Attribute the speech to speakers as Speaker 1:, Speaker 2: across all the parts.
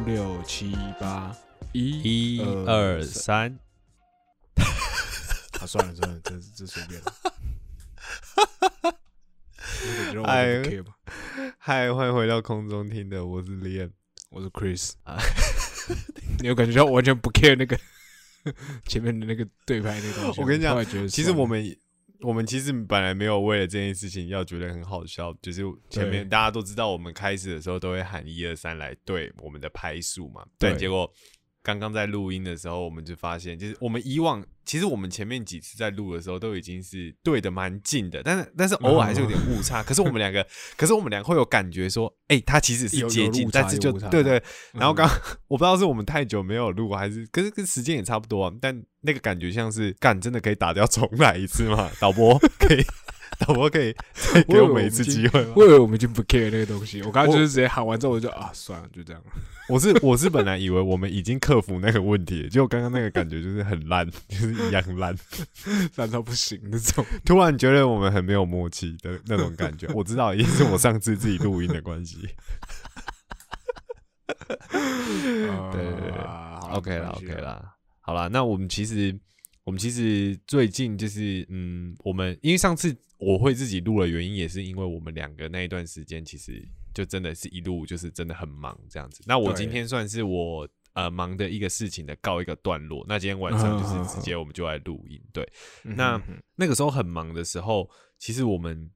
Speaker 1: 五六七八一
Speaker 2: 一二三，
Speaker 1: 啊，算了算了，这这随便了。我觉得我
Speaker 2: 哎
Speaker 1: 不 care 吧。
Speaker 2: 嗨，欢迎回到空中听的，我是 Liam。
Speaker 1: 我是 Chris 你有感觉到我完全不 care 那个 前面的那个对拍那个东西？
Speaker 2: 我跟你讲其实我们我们其实本来没有为了这件事情要觉得很好笑，就是前面大家都知道，我们开始的时候都会喊一二三来对我们的拍数嘛。
Speaker 1: 对
Speaker 2: 但结果刚刚在录音的时候，我们就发现，就是我们以往其实我们前面几次在录的时候都已经是对的蛮近的，但是但是偶尔还是有点误差。可是我们两个，可是我们两个会有感觉说，哎、他其实是
Speaker 1: 有
Speaker 2: 接近，但是就对对。
Speaker 1: 嗯
Speaker 2: 然后刚、我不知道是我们太久没有录，还是可是跟时间也差不多、啊，但那个感觉像是干真的可以打掉重来一次吗？导播 可以，导播可以 再给我们一次机会吗？
Speaker 1: 我以为我们已经不 care 那个东西，我刚刚就是直接喊完之后我就啊算了，就这样了。
Speaker 2: 我是我是本来以为我们已经克服那个问题了，结果刚刚那个感觉就是很烂，就是一样烂。
Speaker 1: 烂到不行那种。
Speaker 2: 突然觉得我们很没有默契的那种感觉。我知道，一定是我上次自己录音的关系。
Speaker 1: 对
Speaker 2: 对对 OK 了，OK。了，好了，那我们其实我们其实最近就是嗯，我们因为上次我会自己录的原因，也是因为我们两个那一段时间其实就真的是一路就是真的很忙这样子。那我今天算是我。呃，忙的一个事情的告一个段落。那今天晚上就是直接我们就来录音。对，
Speaker 1: 嗯
Speaker 2: 那那个时候很忙的时候，其实我们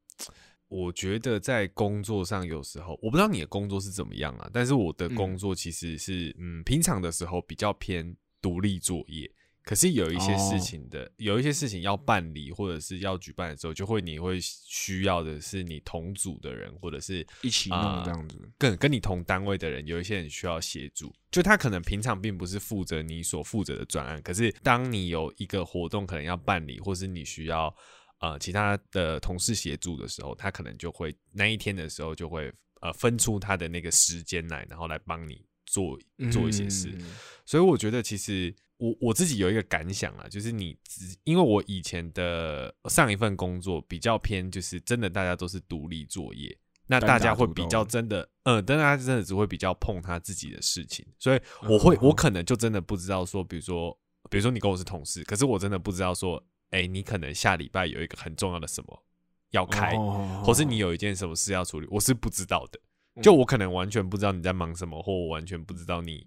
Speaker 2: 我觉得在工作上有时候，我不知道你的工作是怎么样啊，但是我的工作其实是嗯平常的时候比较偏独立作业。可是有一些事情的，有一些事情要办理或者是要举办的时候，就会你会需要的是你同组的人，或者是
Speaker 1: 一起弄
Speaker 2: 啊
Speaker 1: 这样子。
Speaker 2: 跟跟你同单位的人，有一些人需要协助，就他可能平常并不是负责你所负责的专案，可是当你有一个活动可能要办理，或是你需要呃其他的同事协助的时候，他可能就会那一天的时候就会呃分出他的那个时间来，然后来帮你做做一些事。
Speaker 1: 嗯
Speaker 2: 所以我觉得其实我我自己有一个感想啊，就是你只因为我以前的上一份工作比较偏，就是真的大家都是独立作业，那大家会比较真的，呃，但大家真的只会比较碰他自己的事情，所以我会
Speaker 1: 嗯
Speaker 2: 我可能就真的不知道说，比如说比如说你跟我是同事，可是我真的不知道说，哎，你可能下礼拜有一个很重要的什么要开，
Speaker 1: 哦
Speaker 2: 或是你有一件什么事要处理，我是不知道的。
Speaker 1: 嗯
Speaker 2: 就我可能完全不知道你在忙什么，或我完全不知道你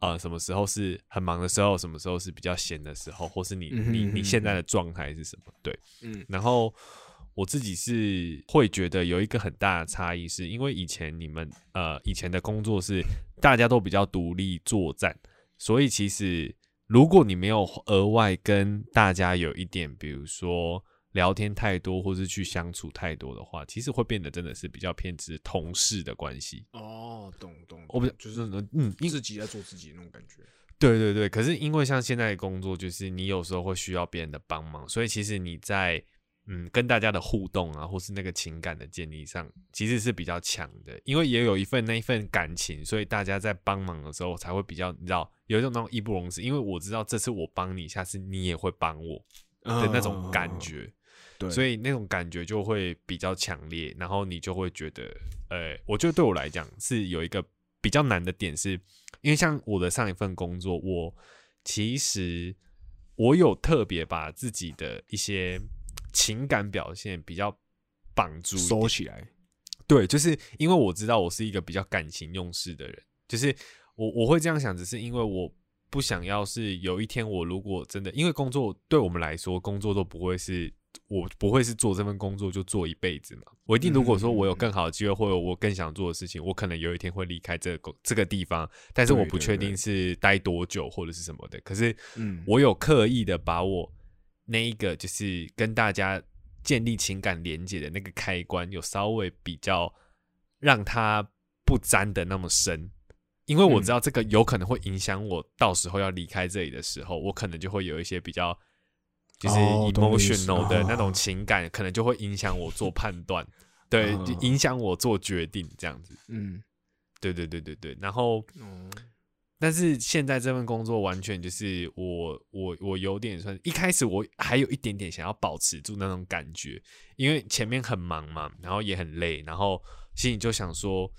Speaker 2: 呃什么时候是很忙的时候，什么时候是比较闲的时候，或是你你你现在的状态是什么？对，
Speaker 1: 嗯
Speaker 2: 然后我自己是会觉得有一个很大的差异，是因为以前你们呃以前的工作是大家都比较独立作战，所以其实如果你没有额外跟大家有一点，比如说聊天太多，或是去相处太多的话，其实会变得真的是比较偏执同事的关系。
Speaker 1: 哦，懂懂，
Speaker 2: 我不
Speaker 1: 懂就是
Speaker 2: 嗯，因
Speaker 1: 自己在做自己那种感觉。
Speaker 2: 对对对，可是因为像现在的工作，就是你有时候会需要别人的帮忙，所以其实你在嗯跟大家的互动啊，或是那个情感的建立上，其实是比较强的。因为也有一份那一份感情，所以大家在帮忙的时候才会比较，你知道，有一种那种义不容辞。因为我知道这次我帮你，下次你也会帮我的那种感觉，
Speaker 1: 嗯对，
Speaker 2: 所
Speaker 1: 以
Speaker 2: 以那种感觉就会比较强烈，然后你就会觉得，呃，我觉得对我来讲是有一个比较难的点是，因为像我的上一份工作，我其实我有特别把自己的一些情感表现比较绑住
Speaker 1: 收起来。
Speaker 2: 对，就是因为我知道我是一个比较感情用事的人，就是我我会这样想，只是因为我不想要是有一天我如果真的，因为工作对我们来说，工作都不会是我不会是做这份工作就做一辈子嘛。我一定如果说我有更好的机会，或者我更想做的事情，我可能有一天会离开这个这个地方，但是我不确定。是待多久或者是什么的。可是
Speaker 1: 嗯。
Speaker 2: 我有刻意的把我那一个就是跟大家建立情感连接的那个开关，有稍微比较让它不沾的那么深，因为我知道这个有可能会影响我到时候要离开这里的时候，我可能就会有一些比较就是 emotional 的那
Speaker 1: 哦
Speaker 2: 种情感，可能就会影响我做判断，对，影响我做决定这样子。
Speaker 1: 嗯，
Speaker 2: 对对对对对，然后
Speaker 1: 哦，
Speaker 2: 但是现在这份工作完全就是我我我有点算一开始我还有一点点想要保持住那种感觉，因为前面很忙嘛，然后也很累，然后心里就想说，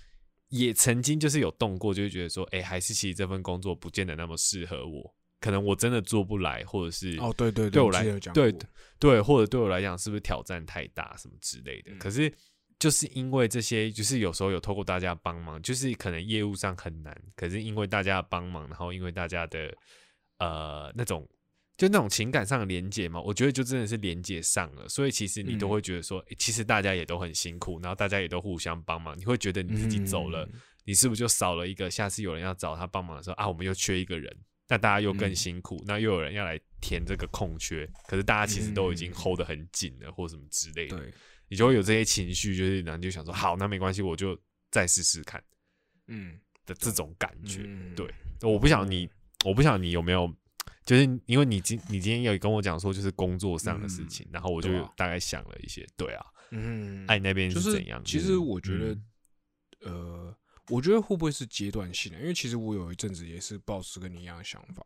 Speaker 2: 也曾经就是有动过，就会觉得说，哎、还是其实这份工作不见得那么适合我，可能我真的做不来，或者是
Speaker 1: 哦，对对
Speaker 2: 对我来
Speaker 1: 讲
Speaker 2: 对对，或者对我来讲是不是挑战太大什么之类的？
Speaker 1: 嗯
Speaker 2: 可是就是因为这些，就是有时候有透过大家帮忙，就是可能业务上很难，可是因为大家的帮忙，然后因为大家的呃那种就那种情感上的连接嘛，我觉得就真的是连接上了，所以其实你都
Speaker 1: 嗯
Speaker 2: 会觉得说，诶其实大家也都很辛苦，然后大家也都互相帮忙，你会觉得你自己走了，
Speaker 1: 嗯
Speaker 2: 你是不是就少了一个？下次有人要找他帮忙的时候啊，我们又缺一个人，那大家又更
Speaker 1: 嗯。
Speaker 2: 辛苦，那又有人要来填这个空缺，可是大家其实都已经
Speaker 1: 嗯。
Speaker 2: hold 得很紧了，或什么之类的，你就会有这些情绪，就是然后就想说，好，那没关系，我就再试试看
Speaker 1: 嗯，
Speaker 2: 的这种感觉。
Speaker 1: 嗯。
Speaker 2: 对，我不想你，我不想你有没有，就是因为你今你今天有跟我讲说，就是工作上的事情，然后我就大概想了一些，对啊，
Speaker 1: 嗯，
Speaker 2: 爱那边
Speaker 1: 是
Speaker 2: 怎样？
Speaker 1: 其实我觉得
Speaker 2: 嗯，
Speaker 1: 呃，我觉得会不会是阶段性的？因为其实我有一阵子也是抱持跟你一样的想法，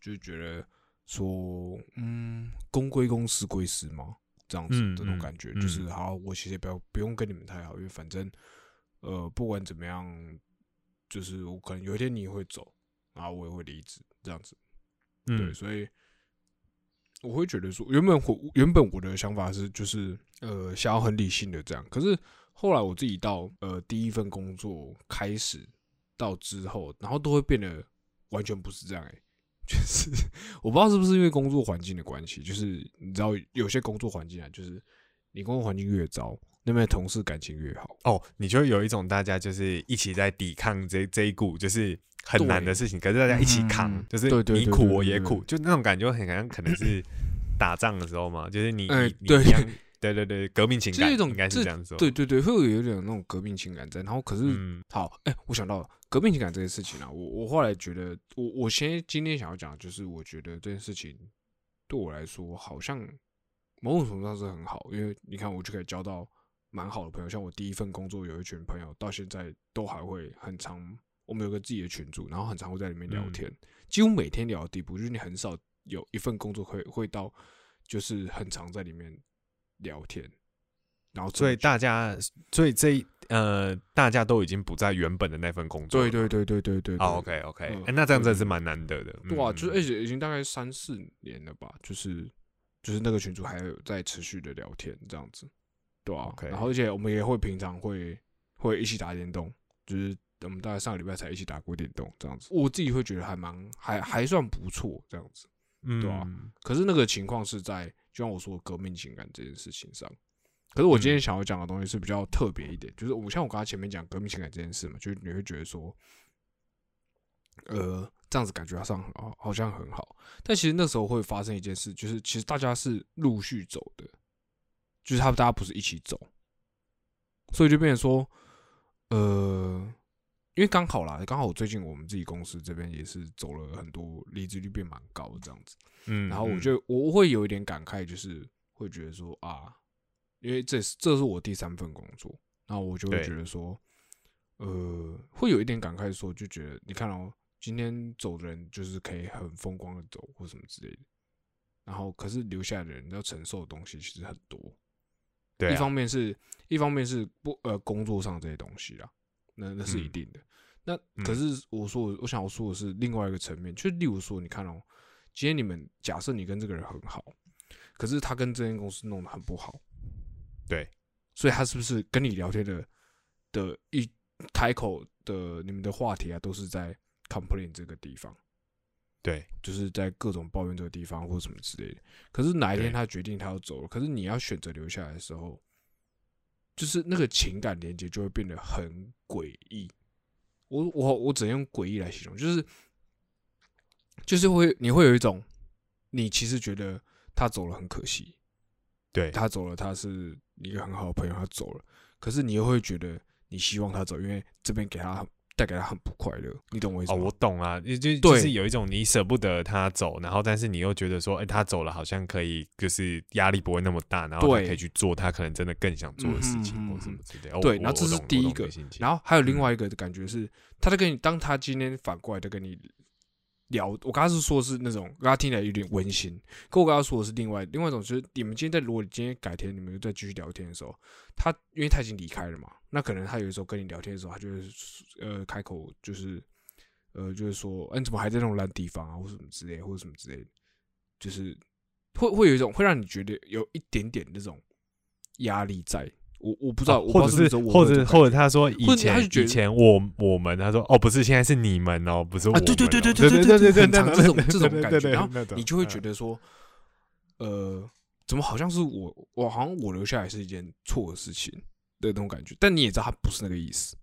Speaker 1: 就是觉得说，嗯，公归公，私归私嘛，这样子这种感觉，
Speaker 2: 嗯
Speaker 1: 就是好，我其实也不要不用跟你们太好，因为反正，呃，不管怎么样，就是我可能有一天你会走，然后我也会离职，这样子。对，
Speaker 2: 嗯
Speaker 1: 所以我会觉得说，原本我原本我的想法是，就是呃，想要很理性的这样。可是后来我自己到呃第一份工作开始到之后，然后都会变得完全不是这样、欸。就是 我不知道是不是因为工作环境的关系，就是你知道有些工作环境啊，就是你工作环境越糟，那边的同事感情越好。
Speaker 2: 哦，你就会有一种大家就是一起在抵抗这这一股就是很难的事情，可是大家一起扛，
Speaker 1: 嗯
Speaker 2: 就是你苦我也苦，就那种感觉很像可能是 打仗的时候嘛，就是你
Speaker 1: 哎
Speaker 2: 你你
Speaker 1: 对
Speaker 2: 对对，革命情感
Speaker 1: 就是一种
Speaker 2: 应该是
Speaker 1: 这
Speaker 2: 这样说，
Speaker 1: 对对对，会有一点那种革命情感在。然后可是
Speaker 2: 嗯
Speaker 1: 好，哎、我想到了革命情感这件事情啊，我我后来觉得，我我先今天想要讲，就是我觉得这件事情对我来说，好像某种程度上是很好，因为你看，我就可以交到蛮好的朋友。像我第一份工作有一群朋友，到现在都还会很常，我们有个自己的群组，然后很常会在里面聊
Speaker 2: 嗯
Speaker 1: 天，几乎每天聊的地步，就是你很少有一份工作会会到，就是很常在里面聊天。然后
Speaker 2: 所以大家，所以这一呃，大家都已经不在原本的那份工作。
Speaker 1: 对对对对对对
Speaker 2: ，OK OK，那这样真的是蛮难得的。
Speaker 1: 对啊，
Speaker 2: 嗯
Speaker 1: 就是而且已经大概三四年了吧，就是就是那个群主还有在持续的聊天这样子，对啊
Speaker 2: OK
Speaker 1: 然后而且我们也会平常会会一起打电动，就是我们大概上个礼拜才一起打过电动这样子，我自己会觉得还蛮还还算不错这样子。
Speaker 2: 嗯，
Speaker 1: 对啊可是那个情况是在就像我说的革命情感这件事情上。可是我今天
Speaker 2: 嗯。
Speaker 1: 想要讲的东西是比较特别一点，就是我像我刚才前面讲革命情感这件事嘛，就是你会觉得说，呃，这样子感觉上好好像很好，但其实那时候会发生一件事，就是其实大家是陆续走的，就是他们大家不是一起走，所以就变成说，呃，因为刚好啦，刚好我最近我们自己公司这边也是走了很多离职率变蛮高的这样子，
Speaker 2: 嗯，
Speaker 1: 然后我
Speaker 2: 嗯。
Speaker 1: 就我会有一点感慨，就是会觉得说啊，因为这是这是我第三份工作，然后我就会觉得说，呃，会有一点感慨，说就觉得你看哦，今天走的人就是可以很风光的走或什么之类的，然后可是留下来的人要承受的东西其实很多，一
Speaker 2: 对啊
Speaker 1: 方面是一方面是不呃工作上这些东西啦，那那是一
Speaker 2: 嗯
Speaker 1: 定的。那
Speaker 2: 嗯
Speaker 1: 可是我说我想要说的是另外一个层面，就例如说，你看哦，今天你们假设你跟这个人很好，可是他跟这间公司弄得很不好，
Speaker 2: 对，
Speaker 1: 所以他是不是跟你聊天的的一开口的你们的话题啊，都是在 complain 这个地方？
Speaker 2: 对，
Speaker 1: 就是在各种抱怨这个地方或什么之类的。可是哪一天他决定他要走了，可是你要选择留下来的时候，就是那个情感连接就会变得很诡异。我我我只能用诡异来形容，就是就是会你会有一种，你其实觉得他走了很可惜，
Speaker 2: 对，
Speaker 1: 他走了，他是一个很好的朋友，他走了，可是你又会觉得你希望他走，因为这边给他带给他很不快乐，你懂我意思吗？
Speaker 2: 哦，我懂啊，就就就是有一种你舍不得他走，然后但是你又觉得说，哎、他走了好像可以，就是压力不会那么大，然后可以去做他可能真的更想做的事情或什么之类的。哦
Speaker 1: 对，然后这是第一个然后还有另
Speaker 2: 嗯。
Speaker 1: 外一个的感觉是，他在跟你，当他今天反过来的跟你聊，我刚刚是说是那种，刚刚听起来有点温馨，可我刚刚说的是另外另外一种，就是你们今天在，如果你今天改天你们再继续聊天的时候，他因为他已经离开了嘛，那可能他有的时候跟你聊天的时候，他就会呃开口就是呃就是说，哎、你怎么还在那种烂地方啊，或什么之类，或者什么之类的，就是会会有一种会让你觉得有一点点那种压力在。我我不知道，
Speaker 2: 或者是或者或者他说以前以前我我们他说哦不是现在是你们哦不是我
Speaker 1: 啊，
Speaker 2: 们
Speaker 1: 对对对对
Speaker 2: 哦对
Speaker 1: 对
Speaker 2: 对对，
Speaker 1: 对这种这种感觉，然后你就会觉
Speaker 2: 嗯
Speaker 1: 得说，呃，怎么好像是我我好像我留下来是一件错的事情的那种感觉，但你也知道他不是那个意思，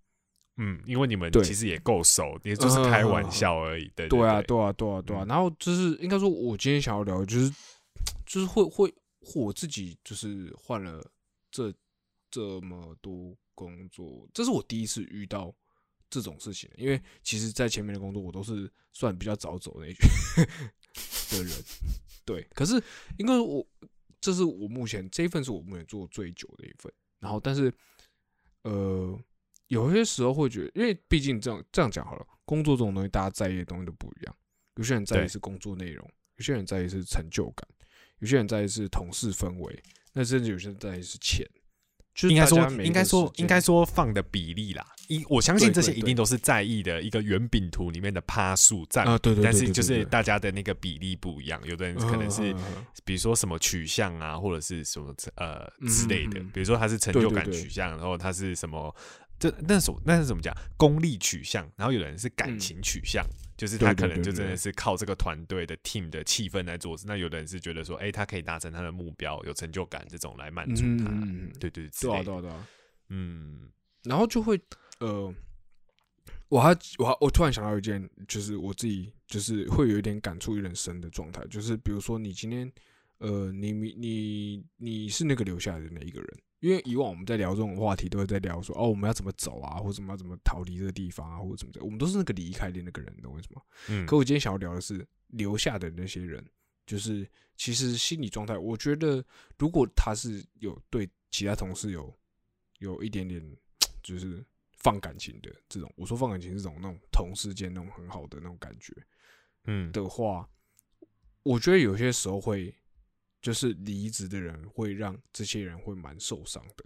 Speaker 2: 嗯，因为你们其实也够熟，也就是开玩笑而已。对
Speaker 1: 对啊，
Speaker 2: 对
Speaker 1: 对啊，对啊，对啊，
Speaker 2: 嗯
Speaker 1: 然后就是应该说，我今天想要聊的就是就是会会我自己就是换了这这么多工作，这是我第一次遇到这种事情，因为其实，在前面的工作我都是算比较早走那一 的人，对。可是因为我这是我目前这一份是我目前做最久的一份，然后但是呃，有些时候会觉得，因为毕竟这样这样讲好了，工作这种东西大家在意的东西都不一样，有些人在意是工作内容，有些人在意是成就感，有些人在意是同事氛围，那甚至有些人在意是钱。就是
Speaker 2: 应该说应该说应该说放的比例啦，一我相信这些一定都是在意的一个圆饼图里面的趴数占
Speaker 1: 啊，对对对，
Speaker 2: 但是就是大家的那个比例不一样，有的人可能是比如说什么取向啊，或者是什么呃之类的比如说他是成就感取向，然后他是什么。这那什那是怎么讲？功利取向，然后有人是感
Speaker 1: 嗯
Speaker 2: 情取向，就是他可能就真的是靠这个团队的 team 的气氛来做事。那有的人是觉得说，哎、他可以达成他的目标，有成就感这种来满足
Speaker 1: 嗯
Speaker 2: 他。对对之
Speaker 1: 对啊。对啊对啊，
Speaker 2: 嗯，
Speaker 1: 然后就会呃，我还我还我突然想到一件，就是我自己就是会有一点感触有点深的状态，就是比如说你今天呃，你你你你是那个留下来的那一个人，因为以往我们在聊这种话题，都会在聊说哦，我们要怎么走啊，或者我们要怎么逃离这个地方啊，或者怎么的，我们都是那个离开的那个人，你懂为什么？
Speaker 2: 嗯。
Speaker 1: 可我今天想要聊的是留下的那些人，就是其实心理状态，我觉得如果他是有对其他同事有有一点点就是放感情的这种，我说放感情是这种那种同事间那种很好的那种感觉
Speaker 2: 嗯，
Speaker 1: 的话，我觉得有些时候会就是离职的人会让这些人会蛮受伤的，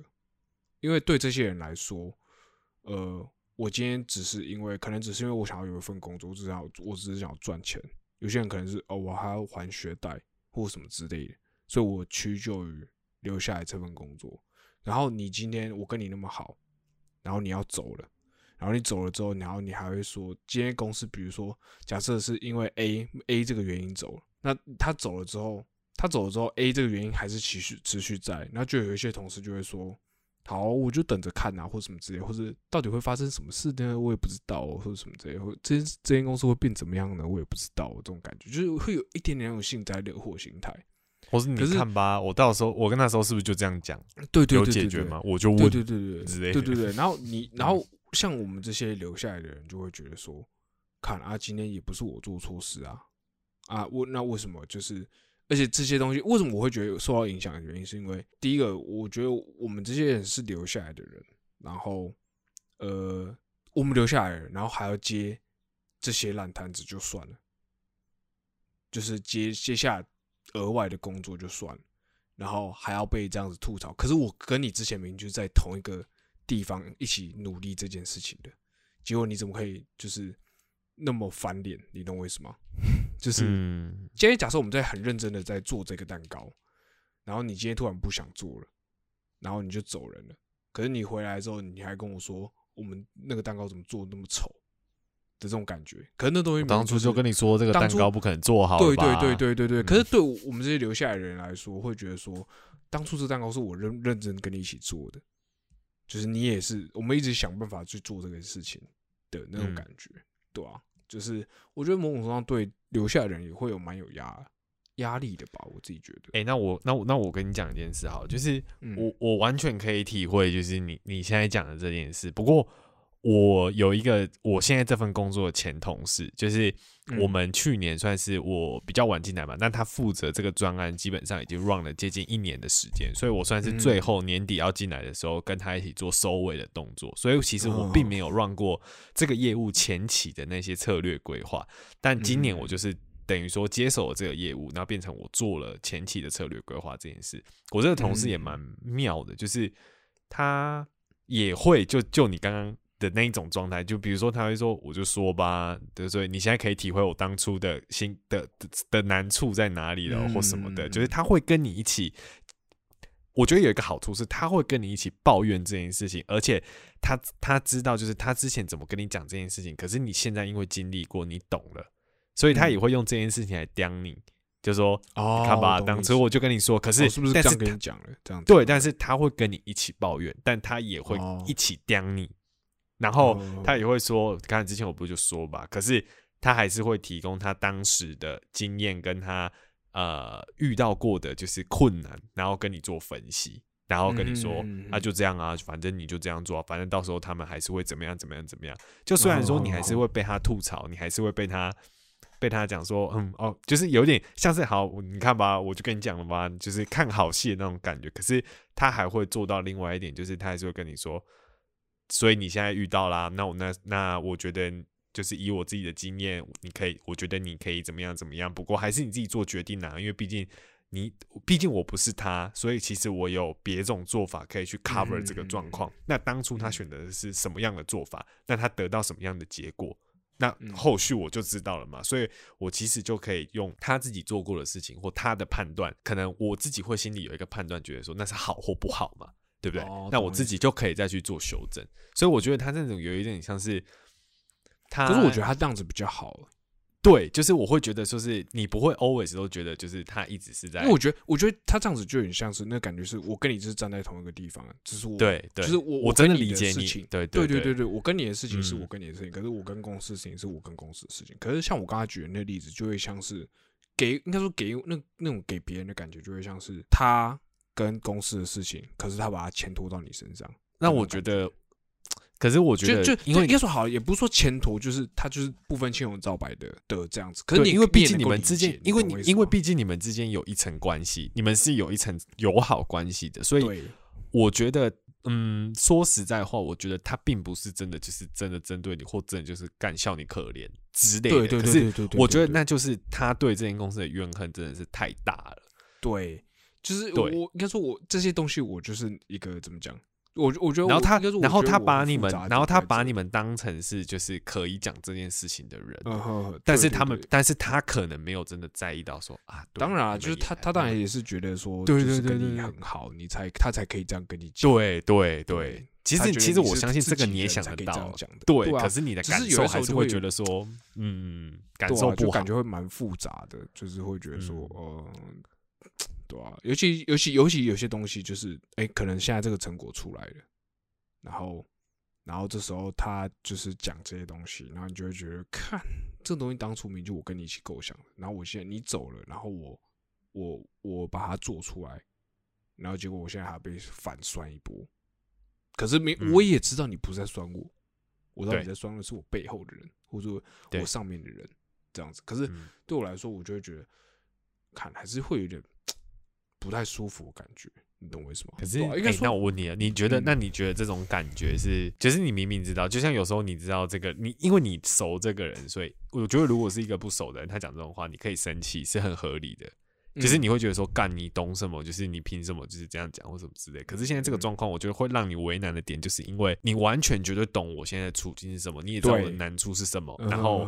Speaker 1: 因为对这些人来说，呃，我今天只是因为可能只是因为我想要有一份工作，我只想要我只是想要赚钱。有些人可能是哦，我还要还学贷或什么之类的，所以我屈就于留下来这份工作。然后你今天我跟你那么好，然后你要走了，然后你走了之后，然后你还会说，今天公司比如说假设是因为 A A 这个原因走了，那他走了之后，他走了之后 A 这个原因还是持续持续在，然后就有一些同事就会说，好，我就等着看啊，或什么之类，或者到底会发生什么事呢？我也不知道，或者什么之类，或这这间公司会变怎么样呢？我也不知道，这种感觉就是会有一点点那种幸灾乐祸心态。
Speaker 2: 或是你看吧，我到时候我跟那时候是不是就这样讲？有
Speaker 1: 对对对对对
Speaker 2: 解决吗？我就问，
Speaker 1: 对对对对
Speaker 2: 之类的
Speaker 1: 对对对。然后你，然后像我们这些留下来的人，就会觉得说，看啊，今天也不是我做错事啊，啊，我那为什么就是，而且这些东西为什么我会觉得有受到影响的原因，是因为第一个，我觉得我们这些人是留下来的人，然后呃，我们留下来的人，然后还要接这些烂摊子就算了，就是接接下额外的工作就算了。然后还要被这样子吐槽。可是我跟你之前明明就在同一个地方一起努力这件事情的，结果你怎么可以就是那么翻脸？你懂我意思吗？就是
Speaker 2: 嗯，
Speaker 1: 今天假设我们在很认真的在做这个蛋糕，然后你今天突然不想做了，然后你就走人了。可是你回来之后，你还跟我说我们那个蛋糕怎么做得那么丑的这种感觉。可是那东西
Speaker 2: 当初就跟你说这个蛋糕不可能做好
Speaker 1: 对对对对对对。
Speaker 2: 嗯
Speaker 1: 可是对我们这些留下来的人来说，会觉得说，当初这蛋糕是我认认真跟你一起做的，就是你也是，我们一直想办法去做这个事情的那种
Speaker 2: 嗯
Speaker 1: 感觉，对啊，就是我觉得某种程度上对留下的人也会有蛮有压压力的吧，我自己觉得。
Speaker 2: 哎、那我那我那我跟你讲一件事哈，就是
Speaker 1: 嗯
Speaker 2: 我我完全可以体会，就是你你现在讲的这件事。不过我有一个我现在这份工作的前同事，就是我
Speaker 1: 嗯
Speaker 2: 们去年算是我比较晚进来嘛，但他负责这个专案，基本上已经 run 了接近一年的时间，所以我算是最
Speaker 1: 嗯
Speaker 2: 后年底要进来的时候，跟他一起做收尾的动作。所以其实我并
Speaker 1: 哦
Speaker 2: 没有 run 过这个业务前期的那些策略规划，但今年我
Speaker 1: 嗯
Speaker 2: 就是。等于说接手了这个业务，然后变成我做了前期的策略规划这件事。我这个同事也
Speaker 1: 嗯
Speaker 2: 蛮妙的，就是他也会就就你刚刚的那一种状态，就比如说他会说，我就说吧，对，所以你现在可以体会我当初的心的的的难处在哪里了，或什么的，
Speaker 1: 嗯
Speaker 2: 就是他会跟你一起。我觉得有一个好处是，他会跟你一起抱怨这件事情，而且他他知道，就是他之前怎么跟你讲这件事情，可是你现在因为经历过，你懂了，所以他也会用这件事情来刁你，就说
Speaker 1: 哦
Speaker 2: 你看吧，当初我就跟你说，可是、
Speaker 1: 哦是不是这样跟你讲了？这样
Speaker 2: 对，但是他会跟你一起抱怨，但他也会
Speaker 1: 哦
Speaker 2: 一起刁你，然后
Speaker 1: 哦
Speaker 2: 他也会说，刚才之前我不是就说吧，可是他还是会提供他当时的经验跟他呃遇到过的就是困难，然后跟你做分析。然后跟你说，
Speaker 1: 嗯嗯嗯
Speaker 2: 啊，就这样啊，反正你就这样做啊，反正到时候他们还是会怎么样怎么样怎么样。就虽然说你还是会被他吐槽，你还是会被他被他讲说，嗯哦，就是有点像是好，你看吧，我就跟你讲了吧，就是看好戏的那种感觉。可是他还会做到另外一点，就是他还是会跟你说，所以你现在遇到啦，那我那那我觉得就是以我自己的经验，你可以，我觉得你可以怎么样怎么样。不过还是你自己做决定啊，因为毕竟你，毕竟我不是他，所以其实我有别种做法可以去 cover 这个状况。那当初他选择的是什么样的做法？那他得到什么样的结果？那后续我就知道了嘛，所以我其实就可以用他自己做过的事情或他的判断，可能我自己会心里有一个判断，觉得说那是好或不好嘛，对不对？
Speaker 1: 哦
Speaker 2: 那我自己就可以再去做修正。所以我觉得他这种有一点像是他，
Speaker 1: 可是我觉得他这样子比较好，
Speaker 2: 对，就是我会觉得说是你不会 always 都觉得就是他一直是在
Speaker 1: 因为我觉得，我觉得他这样子就很像是那感觉是我跟你就是站在同一个地方，只是我
Speaker 2: 对对，
Speaker 1: 就是我
Speaker 2: 我真的理解你对对
Speaker 1: 对对对，我跟你的事情是
Speaker 2: 嗯
Speaker 1: 我跟你的事情，可是我跟公司的事情是我跟公司的事情。可是像我刚才举的那个例子，就会像是给应该说给那那种给别人的感觉，就会像是他跟公司的事情，可是他把它牵拖到你身上。
Speaker 2: 那我觉得，可是我觉得，
Speaker 1: 就就
Speaker 2: 因为
Speaker 1: 应该说好，也不是说牵拖，就是他就是不分青红皂白的的这样子。可是，你
Speaker 2: 因为毕竟你们之间，因为你因为毕竟你们之间有一层关系，你们是有一层友好关系的，所以我觉得，嗯，说实在话，我觉得他并不是真的就是真的针对你，或真的就是干笑你可怜之类的。
Speaker 1: 对对
Speaker 2: 可是
Speaker 1: 对对对对，
Speaker 2: 我觉得那就是他对这间公司的怨恨真的是太大了。
Speaker 1: 对，就是
Speaker 2: 对
Speaker 1: 我应该说，我这些东西我就是一个怎么讲？我我觉得我，
Speaker 2: 然后他然后他把你们，然后他把你们当成是就是可以讲这件事情的人，但
Speaker 1: 对对
Speaker 2: 是他们
Speaker 1: 对，
Speaker 2: 但是他可能没有真的在意到说啊，
Speaker 1: 当然就是他他当然也是觉得说，
Speaker 2: 对
Speaker 1: 就是跟你
Speaker 2: 对对对对
Speaker 1: 很好，你才他才可以这样跟你讲。
Speaker 2: 对对对
Speaker 1: 对，
Speaker 2: 其实其实我相信这个你也想得到，对，可是你的感受还是会觉得说，嗯，感受不好
Speaker 1: 就感，觉会蛮复杂的，就是会觉得说，
Speaker 2: 嗯
Speaker 1: 呃，对啊，尤其尤其尤其有些东西就是，哎，可能现在这个成果出来了，然后然后这时候他就是讲这些东西，然后你就会觉得，看这东西当初明明就我跟你一起构想的，然后我现在你走了，然后我我我把它做出来，然后结果我现在还被反酸一波，可是没
Speaker 2: 嗯。
Speaker 1: 我也知道你不是在酸我，我知道你在酸的是我背后的人，或者说我上面的人，这样子。可是
Speaker 2: 嗯。
Speaker 1: 对我来说，我就会觉得，看还是会有点不太舒服的感觉，你懂我意思吗？
Speaker 2: 可是，哎、
Speaker 1: 对啊欸，
Speaker 2: 那我问你啊，你觉得？
Speaker 1: 嗯
Speaker 2: 那你觉得这种感觉是，就是你明明知道，就像有时候你知道这个，你因为你熟这个人，所以我觉得如果是一个不熟的人，他讲这种话，你可以生气，是很合理的。就是
Speaker 1: 嗯
Speaker 2: 你会觉得说，干你懂什么？就是你凭什么就是这样讲或什么之类。可是现在这个
Speaker 1: 嗯
Speaker 2: 状况，我觉得会让你为难的点，就是因为你完全绝对懂我现在的处境是什么，你也知道我的难处是什么，
Speaker 1: 嗯
Speaker 2: 然后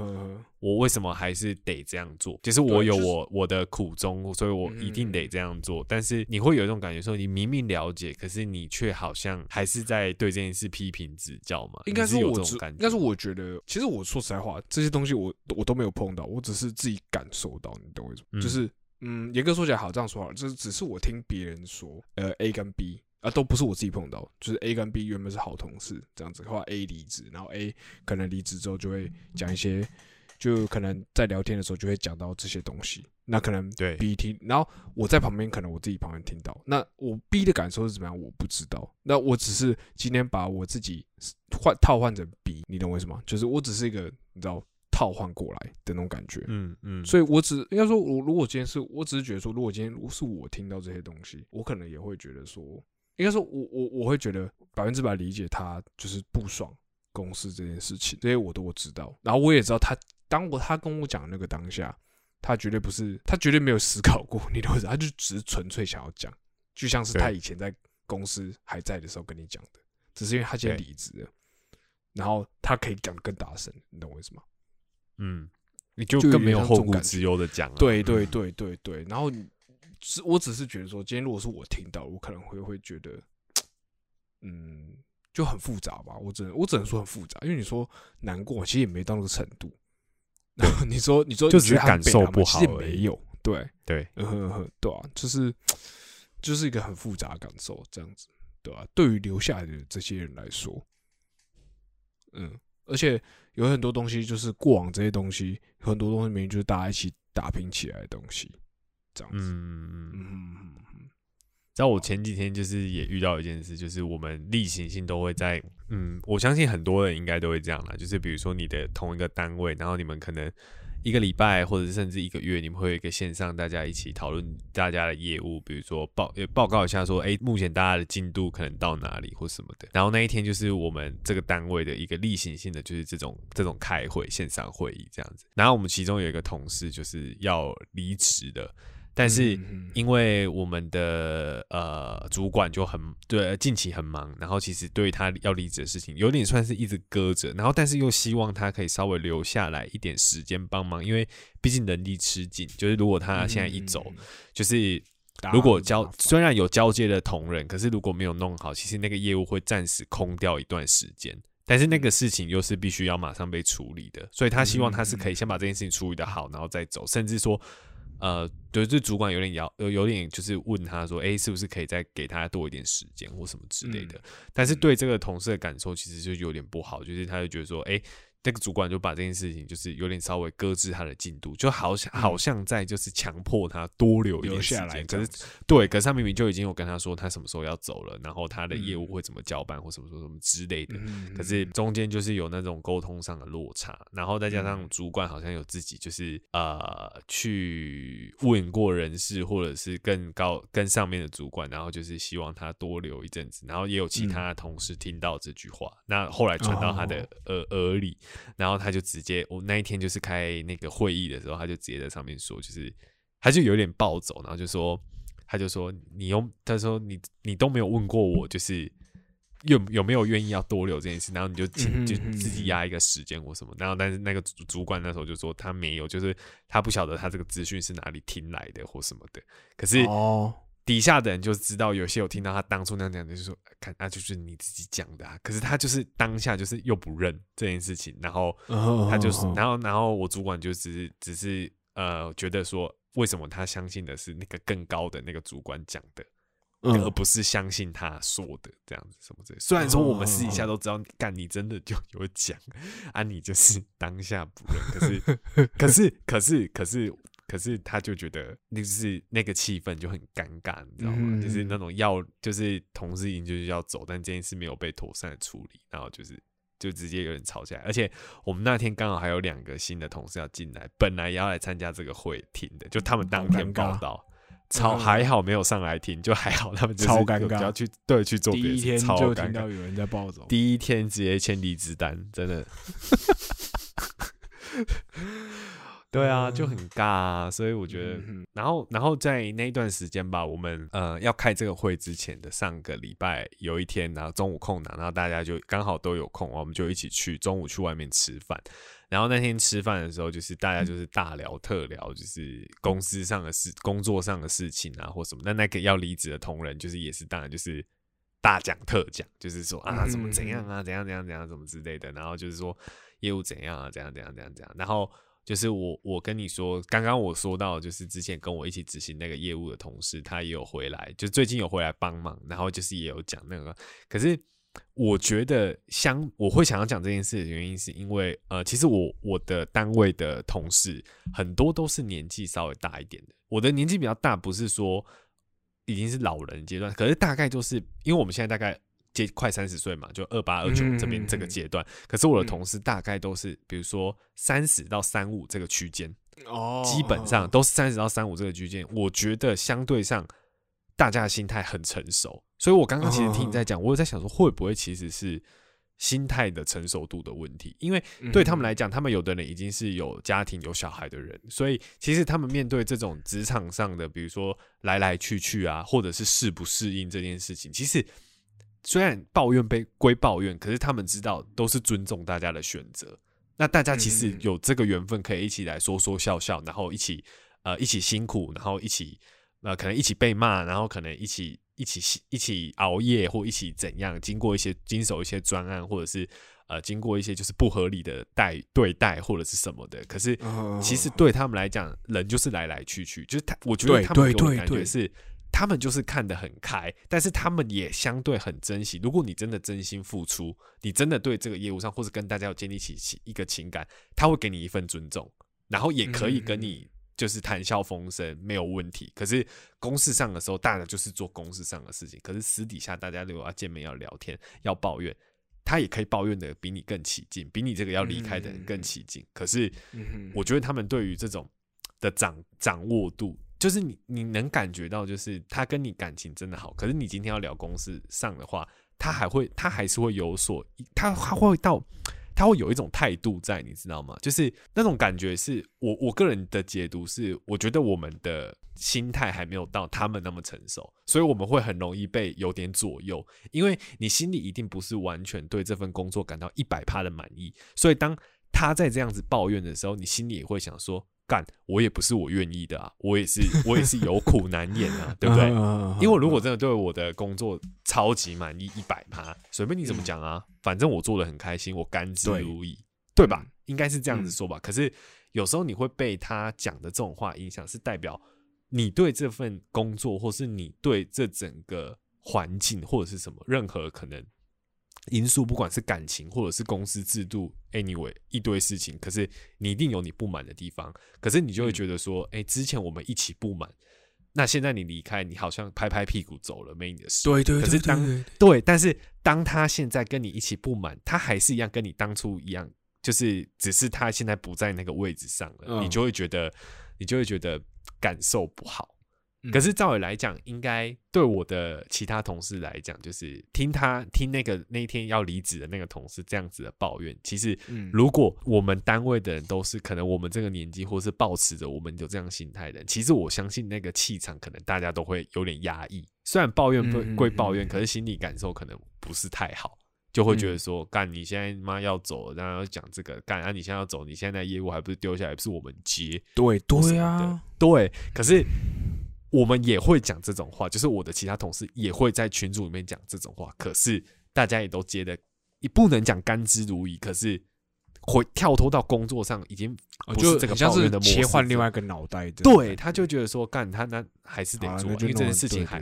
Speaker 2: 我为什么还是得这样做？就是我有我我的苦衷，所以我一定得
Speaker 1: 嗯
Speaker 2: 这样做。但是你会有一种感觉，说你明明了解，可是你却好像还是在对这件事批评指教嘛？
Speaker 1: 应该
Speaker 2: 是有这种感觉，
Speaker 1: 但是我觉得，其实我说实在话，这些东西我我都没有碰到，我只是自己感受到，你懂我意思吗？
Speaker 2: 嗯
Speaker 1: 就是嗯，严格说起来，好这样说好了，就是只是我听别人说，呃，A 跟 B 啊都不是我自己碰到，就是 A 跟 B 原本是好同事这样子，后来 A 离职，然后 A 可能离职之后就会讲一些就可能在聊天的时候就会讲到这些东西。那可能
Speaker 2: 对
Speaker 1: B 听，然后我在旁边，可能我自己旁边听到。那我 B 的感受是怎么样？我不知道。那我只是今天把我自己换套换成 B，你懂我意思吗？就是我只是一个你知道套换过来的那种感觉。
Speaker 2: 嗯嗯，
Speaker 1: 所以我只应该说，我如果今天是我只是觉得说，如果今天是我听到这些东西，我可能也会觉得说，应该说我我我会觉得百分之百理解他就是不爽公司这件事情，这些我都知道。然后我也知道他当我他跟我讲那个当下。他绝对不是，他绝对没有思考过你的意思，他就只是纯粹想要讲，就像是他以前在公司还在的时候跟你讲的，只是因为他现在离职了，然后他可以讲更大声，你懂我意思吗？
Speaker 2: 嗯，你就更没有后顾之忧的讲，
Speaker 1: 对对对对对，然后只我只是觉得说，今天如果是我听到，我可能会会觉得，嗯，就很复杂吧，我只能我只能说很复杂，因为你说难过，其实也没到那个程度。然后你说，你说，
Speaker 2: 就只是感受不好，
Speaker 1: 没有，对
Speaker 2: 对，
Speaker 1: 嗯哼哼，对啊，就是就是一个很复杂的感受，这样子，对吧？对于留下来的这些人来说，嗯，而且有很多东西就是过往这些东西，很多东西明明就是大家一起打拼起来的东西，这样子，嗯嗯嗯嗯。
Speaker 2: 在我前几天就是也遇到一件事，就是我们例行性都会在，嗯，我相信很多人应该都会这样啦，就是比如说你的同一个单位，然后你们可能一个礼拜或者是甚至一个月，你们会有一个线上大家一起讨论大家的业务，比如说报报告一下说，哎，目前大家的进度可能到哪里或什么的。然后那一天就是我们这个单位的一个例行性的，就是这种这种开会线上会议这样子。然后我们其中有一个同事就是要离职的。但是因为我们的呃主管就很对近期很忙，然后其实对他要离职的事情有点算是一直搁着，然后但是又希望他可以稍微留下来一点时间帮忙，因为毕竟人力吃紧，就是如果他现在一走，就是如果交虽然。有交接的同仁，可是如果没有弄好，其实那个业务会暂时空掉一段时间，但是那个事情又是必须要马上被处理的，所以他希望他是可以先把这件事情处理的好，然后再走，甚至说。呃，对，这主管有点要，有有点就是问他说，哎，是不是可以再给他多一点时间或什么之类的？但是对这个同事的感受其实就有点不好，就是他就觉得说，哎。那个主管就把这件事情，就是有点稍微搁置他的进度，就好像好像在就是强迫他多留一点时间。可是对，可是他明明就已经有跟他说他什么时候要走了，然后他的业务会怎么交办或什么什么什么之类的。可是中间就是有那种沟通上的落差，然后再加上主管好像有自己就是呃去问过人事或者是更高更上面的主管，然后就是希望他多留一阵子，然后也有其他的同事听到这句话，那后来传到他的耳耳里。然后他就直接，我那一天就是开那个会议的时候，他就直接在上面说，就是他就有点暴走，然后就说，他就说你用，他说你你都没有问过我，就是有有没有愿意要多留这件事，然后你就就自己压一个时间或什么，然后但是那个主主管那时候就说他没有，就是他不晓得他这个资讯是哪里听来的或什么的，可是哦。底下的人就知道，有些有听到他当初那样讲的，就说看啊，就是你自己讲的啊。可是他就是当下就是又不认这件事情，然后他就是，然后然后我主管就只是只是呃，觉得说为什么他相信的是那个更高的那个主管讲的，而不是相信他说的这样子什么的。虽然说我们私底下都知道，干你真的就有讲啊，你就是当下不认，可是可是可是可是。可是他就觉得，就是那个气氛就很尴尬，你知道吗？就是那种要，就是同事已经就是要走，但这件事没有被妥善的处理，然后就是就直接有人吵起来。而且我们那天刚好还有两个新的同事要进来，本来也要来参加这个会听的，就他们当天报道，超还好没有上来听，就还好他们
Speaker 1: 超尴尬，
Speaker 2: 要去对去做。第
Speaker 1: 一天就听到有人在暴走，
Speaker 2: 第一天直接签离职单，真的。对啊，就很尬，啊，所以我觉得，然后，然后在那一段时间吧，我们呃要开这个会之前的上个礼拜有一天，然后中午空档，然后大家就刚好都有空，我们就一起去中午去外面吃饭。然后那天吃饭的时候，就是大家就是大聊特聊，就是公司上的事、工作上的事情啊，或什么。那那个要离职的同仁，就是也是当然就是大讲特讲，就是说啊怎么怎样啊，怎样怎样怎样怎么之类的。然后就是说业务怎样啊，怎样怎样怎样怎样。然后。就是我，我跟你说，刚刚我说到，就是之前跟我一起执行那个业务的同事，他也有回来，就最近有回来帮忙，然后就是也有讲那个，可是我觉得相我会想要讲这件事的原因，是因为呃，其实我我的单位的同事很多都是年纪稍微大一点的。我的年纪比较大，不是说已经是老人阶段，可是大概就是因为我们现在大概接快三十岁嘛，就二八二九这边这个阶段。可是我的同事大概都是比如说三十到三五这个区间，
Speaker 1: 哦，
Speaker 2: 基本上都是三十到三五这个区间。我觉得相对上大家的心态很成熟，所以我刚刚其实听你在讲，我有在想说会不会其实是心态的成熟度的问题，因为对他们来讲，他们有的人已经是有家庭有小孩的人，所以其实他们面对这种职场上的，比如说来来去去啊，或者是适不适应这件事情，其实虽然抱怨被归抱怨，可是他们知道都是尊重大家的选择。那大家其实有这个缘分，可以一起来说说笑笑，然后一起呃一起辛苦，然后一起呃可能一起被骂，然后可能一起。一起一起熬夜或一起怎样，经过一些经手一些专案，或者是呃经过一些就是不合理的待对待或者是什么的。可是其实对他们来讲，人就是来来去去，就是他我觉得他们给我的感觉是，他们就是看得很开，但是他们也相对很珍惜。如果你真的真心付出，你真的对这个业务上或是跟大家有建立起一个情感，他会给你一份尊重，然后也可以跟你。就是谈笑风生没有问题，可是公事上的时候，大家就是做公事上的事情。可是私底下大家如果要见面、要聊天、要抱怨，他也可以抱怨的比你更起劲，比你这个要离开的人更起劲。可是，我觉得他们对于这种的掌掌握度，就是你你能感觉到，就是他跟你感情真的好。可是你今天要聊公事上的话，他还会他还是会有所他他会到。他会有一种态度在，你知道吗？就是那种感觉，是我我个人的解读是，我觉得我们的心态还没有到他们那么成熟，所以我们会很容易被有点左右，因为你心里一定不是完全对这份工作感到一百趴的满意，所以当他在这样子抱怨的时候，你心里也会想说。干，我也不是我愿意的啊，我也是，我也是有苦难言啊，对不对？因为如果真的对我的工作超级满意，一百趴，随便你怎么讲啊，反正我做的很开心，我甘之如饴，对吧？应该是这样子说吧。可是有时候你会被他讲的这种话影响，是代表你对这份工作，或是你对这整个环境，或者是什么任何可能。因素不管是感情或者是公司制度，anyway 一堆事情，可是你一定有你不满的地方，可是你就会觉得说，哎，之前我们一起不满，那现在你离开，你好像拍拍屁股走了，没你的事。
Speaker 1: 对对。
Speaker 2: 可是当对，但是当他现在跟你一起不满，他还是一样跟你当初一样，就是只是他现在不在那个位置上了，你就会觉得，你就会觉得感受不好。可是照理来讲，应该对我的其他同事来讲，就是听他听那个那一天要离职的那个同事这样子的抱怨。其实，如果我们单位的人都是可能我们这个年纪，或是保持着我们有这样心态的，其实我相信那个气场可能大家都会有点压抑。虽然抱怨不归抱怨，可是心理感受可能不是太好，就会觉得说：干，你现在妈要走，然后讲这个干啊，你现在要走，你现在业务还不是丢下来，不是我们接？
Speaker 1: 对对啊，
Speaker 2: 对。可是。我们也会讲这种话，就是我的其他同事也会在群组里面讲这种话，可是大家也都接的，你不能讲甘之如饴，可是会跳脱到工作上，已经不是这个抱怨的模式，
Speaker 1: 切换另外一个脑袋。
Speaker 2: 对，他就觉得说，干他那还是得做，因为这件事情还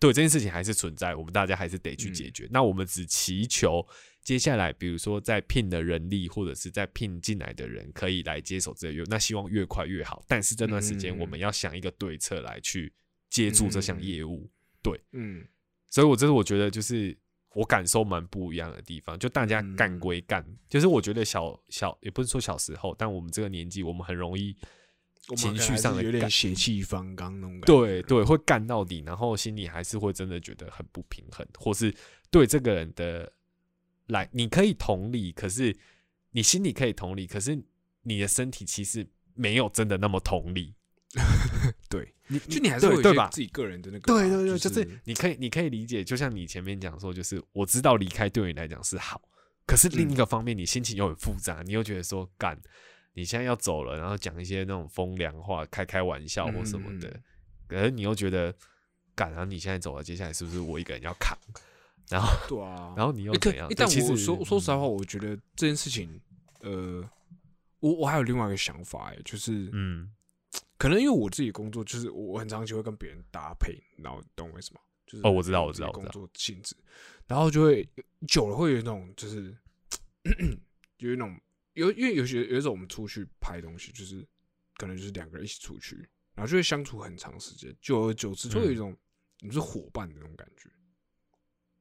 Speaker 1: 对，
Speaker 2: 这件事情还是存在，我们大家还是得去解决。那我们只祈求。接下来，比如说在聘的人力，或者是在聘进来的人，可以来接手这个业务，那希望越快越好。但是这段时间，我们要想一个对策来去接住这项业务。对，嗯，所以我这是我觉得就是我感受蛮不一样的地方。就大家干归干，就是我觉得小小也不是说小时候，但我们这个年纪，我们很容易情绪上的
Speaker 1: 有点血气方刚那种感觉。
Speaker 2: 对对，会干到底，然后心里还是会真的觉得很不平衡，或是对这个人的。来，你可以同理，可是你心里可以同理，可是你的身体其实没有真的那么同理。
Speaker 1: 对，你就你还是会
Speaker 2: 对吧？
Speaker 1: 自己个人的那个，
Speaker 2: 对对对，
Speaker 1: 就
Speaker 2: 是你可以你可以理解，就像你前面讲说，就是我知道离开对你来讲是好，可是另一个方面，你心情又很复杂，你又觉得说干，你现在要走了，然后讲一些那种风凉话，开开玩笑或什么的，可是你又觉得干，然后你现在走了，接下来是不是我一个人要扛？然后
Speaker 1: 对啊，
Speaker 2: 然后你又怎样？
Speaker 1: 但
Speaker 2: 其实
Speaker 1: 说说实话，我觉得这件事情，呃，我我还有另外一个想法，哎，就是嗯，可能因为我自己工作，就是我很长期会跟别人搭配，然后懂我意思吗？就是
Speaker 2: 哦我知道我知道我知道
Speaker 1: 作性质，然后就会久了会有那种就是 有一种有因为有些有一种我们出去拍东西，就是可能就是两个人一起出去，然后就会相处很长时间，久而久之就会有一
Speaker 2: 嗯
Speaker 1: 种你是伙伴的那种感觉，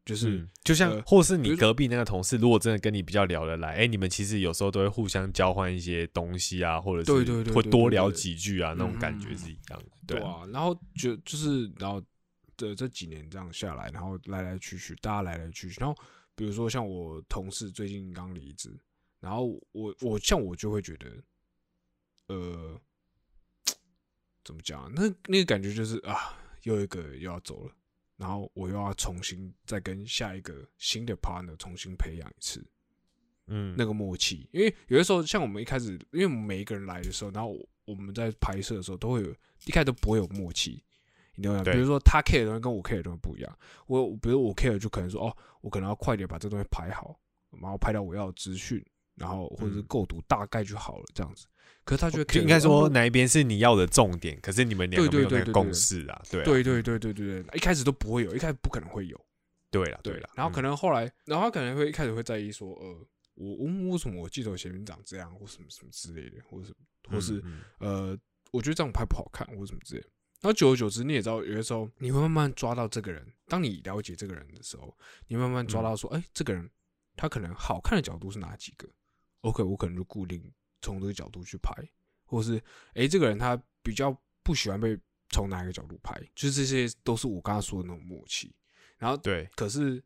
Speaker 1: 就是、
Speaker 2: 嗯，就像
Speaker 1: 呃
Speaker 2: 或是你隔壁那个同事，如果真的跟你比较聊得来，哎、你们其实有时候都会互相交换一些东西啊，或者是
Speaker 1: 对对对
Speaker 2: 会多聊几句啊，那种
Speaker 1: 嗯
Speaker 2: 感觉
Speaker 1: 嗯
Speaker 2: 是一样的。
Speaker 1: 对
Speaker 2: 啊，
Speaker 1: 啊，然后就就是然后这这几年这样下来，然后来来去去，大家来来去去，然后比如说像我同事最近刚离职，然后我我像我就会觉得，呃，怎么讲啊？那那个感觉就是啊，又一个又要走了，然后我又要重新再跟下一个新的 partner 重新培养一次。
Speaker 2: 嗯，
Speaker 1: 那个默契，因为有的时候像我们一开始，因为我们每一个人来的时候，然后我我们在拍摄的时候都会有一开始都不会有默契，你懂吗？比如说他 care 的东西跟我 care 的东西不一样，我比如我 care 就可能说哦，我可能要快点把这东西排好，然后拍到我要的资讯，然后或者是
Speaker 2: 嗯
Speaker 1: 构图大概就好了这样子。可是他
Speaker 2: 觉
Speaker 1: 得
Speaker 2: 应该说
Speaker 1: 哦
Speaker 2: 哪一边是你要的重点，可是你们两个没
Speaker 1: 对
Speaker 2: 有那个共
Speaker 1: 对对对对
Speaker 2: 识啊，对啊
Speaker 1: 对对对对对对，一开始都不会有，一开始不可能会有。
Speaker 2: 对了
Speaker 1: 对
Speaker 2: 了，
Speaker 1: 然后可
Speaker 2: 能
Speaker 1: 能后来，然后他可能会一开始会在意说，呃，我我为什么我记得我前面长这样，或什么什么之类的，或者或是
Speaker 2: 嗯
Speaker 1: 呃，我觉得这样拍不好看，或什么之类的。然后久而久之，你也知道，有的时候你会慢慢抓到这个人。当你了解这个人的时候，你慢慢抓到说，哎、这个人他可能好看的角度是哪几个？OK，我可能就固定从这个角度去拍，或是哎、这个人他比较不喜欢被从哪一个角度拍，就是这些都是我刚刚说的那种默契。然后
Speaker 2: 对，
Speaker 1: 可是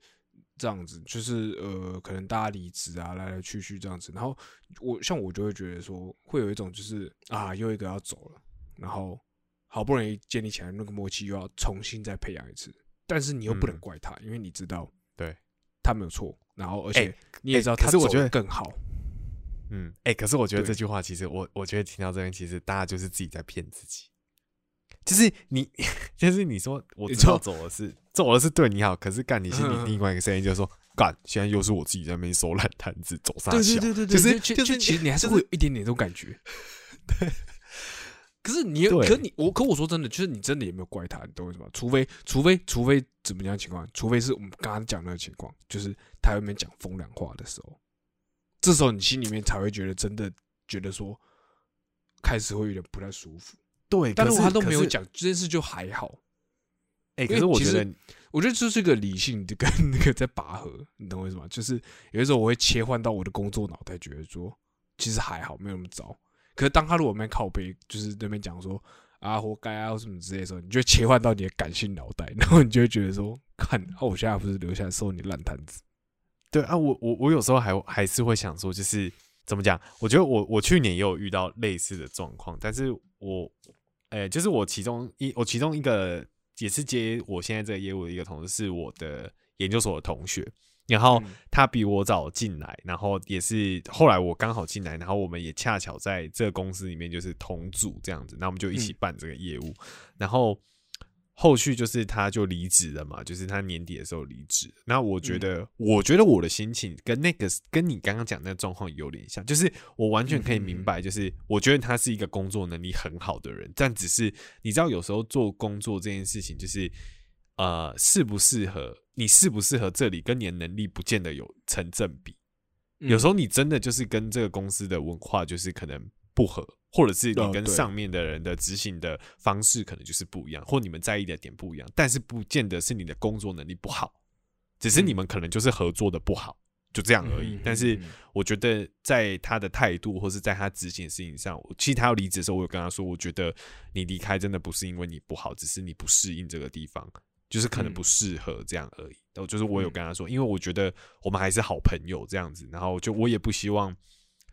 Speaker 1: 这样子，就是呃，可能大家离职啊，来来去去这样子。然后我像我就会觉得说，会有一种就是啊，又一个要走了，然后好不容易建立起来那个默契，又要重新再培养一次。但是你又不能
Speaker 2: 嗯
Speaker 1: 怪他，因为你知道，
Speaker 2: 对
Speaker 1: 他没有错，然后而
Speaker 2: 哎
Speaker 1: 且你也知道他走
Speaker 2: 是我觉得
Speaker 1: 得更好。
Speaker 2: 嗯，哎、可是我觉得这句话其实我我觉得听到这边，其实大家就是自己在骗自己。就是你，就是你说我知道
Speaker 1: 你说
Speaker 2: 走的是走的是对你好，可是干你心里
Speaker 1: 嗯
Speaker 2: 另外一个声音就是说，干现在又是我自己在那边收烂摊子，走上
Speaker 1: 对？对对对对，
Speaker 2: 就是
Speaker 1: 就
Speaker 2: 就是
Speaker 1: 其实你还是会有一点点这种感觉。对可是你，
Speaker 2: 对
Speaker 1: 可你我，可我说真的，就是你真的也没有怪他，你懂我意思吗？除非，除非，除非怎么样情况？除非是我们刚刚讲那个情况，就是他有没有讲风凉话的时候，这时候你心里面才会觉得真的觉得说，开始会有点不太舒服。
Speaker 2: 对，但是
Speaker 1: 但如果他都没有讲这件事，就还好。
Speaker 2: 哎、可是我觉得
Speaker 1: 我觉得这是个理性的跟那个在拔河，你懂我意思吗？就是有的时候我会切换到我的工作脑袋，觉得说其实还好，没有那么糟。可是当他如果那边靠背，就是那边讲说啊活该啊什么之类的时候，你就会切换到你的感性脑袋，然后你就会觉得说，看，啊，我现在不是留下来收你烂摊子。
Speaker 2: 对啊，我我我有时候还还是会想说，就是怎么讲？我觉得我我去年也有遇到类似的状况，但是我，呃、就是我其中一我其中一个也是接我现在这个业务的一个同事，是我的研究所的同学，然后
Speaker 1: 嗯。
Speaker 2: 他比我早进来，然后也是后来我刚好进来，然后我们也恰巧在这个公司里面就是同组这样子，那我们就一起
Speaker 1: 嗯。
Speaker 2: 办这个业务，然后后续就是他就离职了嘛，就是他年底的时候离职。那我觉得，我觉得我的心情跟那个跟你刚刚讲那个状况有点像，就是我完全可以明白，就是我觉得他是一个工作能力很好的人，但只是你知道，有时候做工作这件事情，就是呃适不适合你适不适合这里，跟你的能力不见得有成正比。有时
Speaker 1: 候
Speaker 2: 候你真的就是跟这个公司的文化就是可能不合，或者是你跟上面的人的执行的方式可能就是不一样，或你们在意的点不一样，但是不见得是你的工作能力不好，只是你们可能就是合作的不好，就这样而已。
Speaker 1: 嗯
Speaker 2: 但是我觉得在他的态度或是在他执行的事情上，其实他要离职的时候，我有跟他说，我觉得你离开真的不是因为你不好，只是你不适应这个地方。就是可能
Speaker 1: 嗯
Speaker 2: 不适合这样而已。然后就是我有跟他说，因为我觉得我们还是好朋友这样子，然后就我也不希望，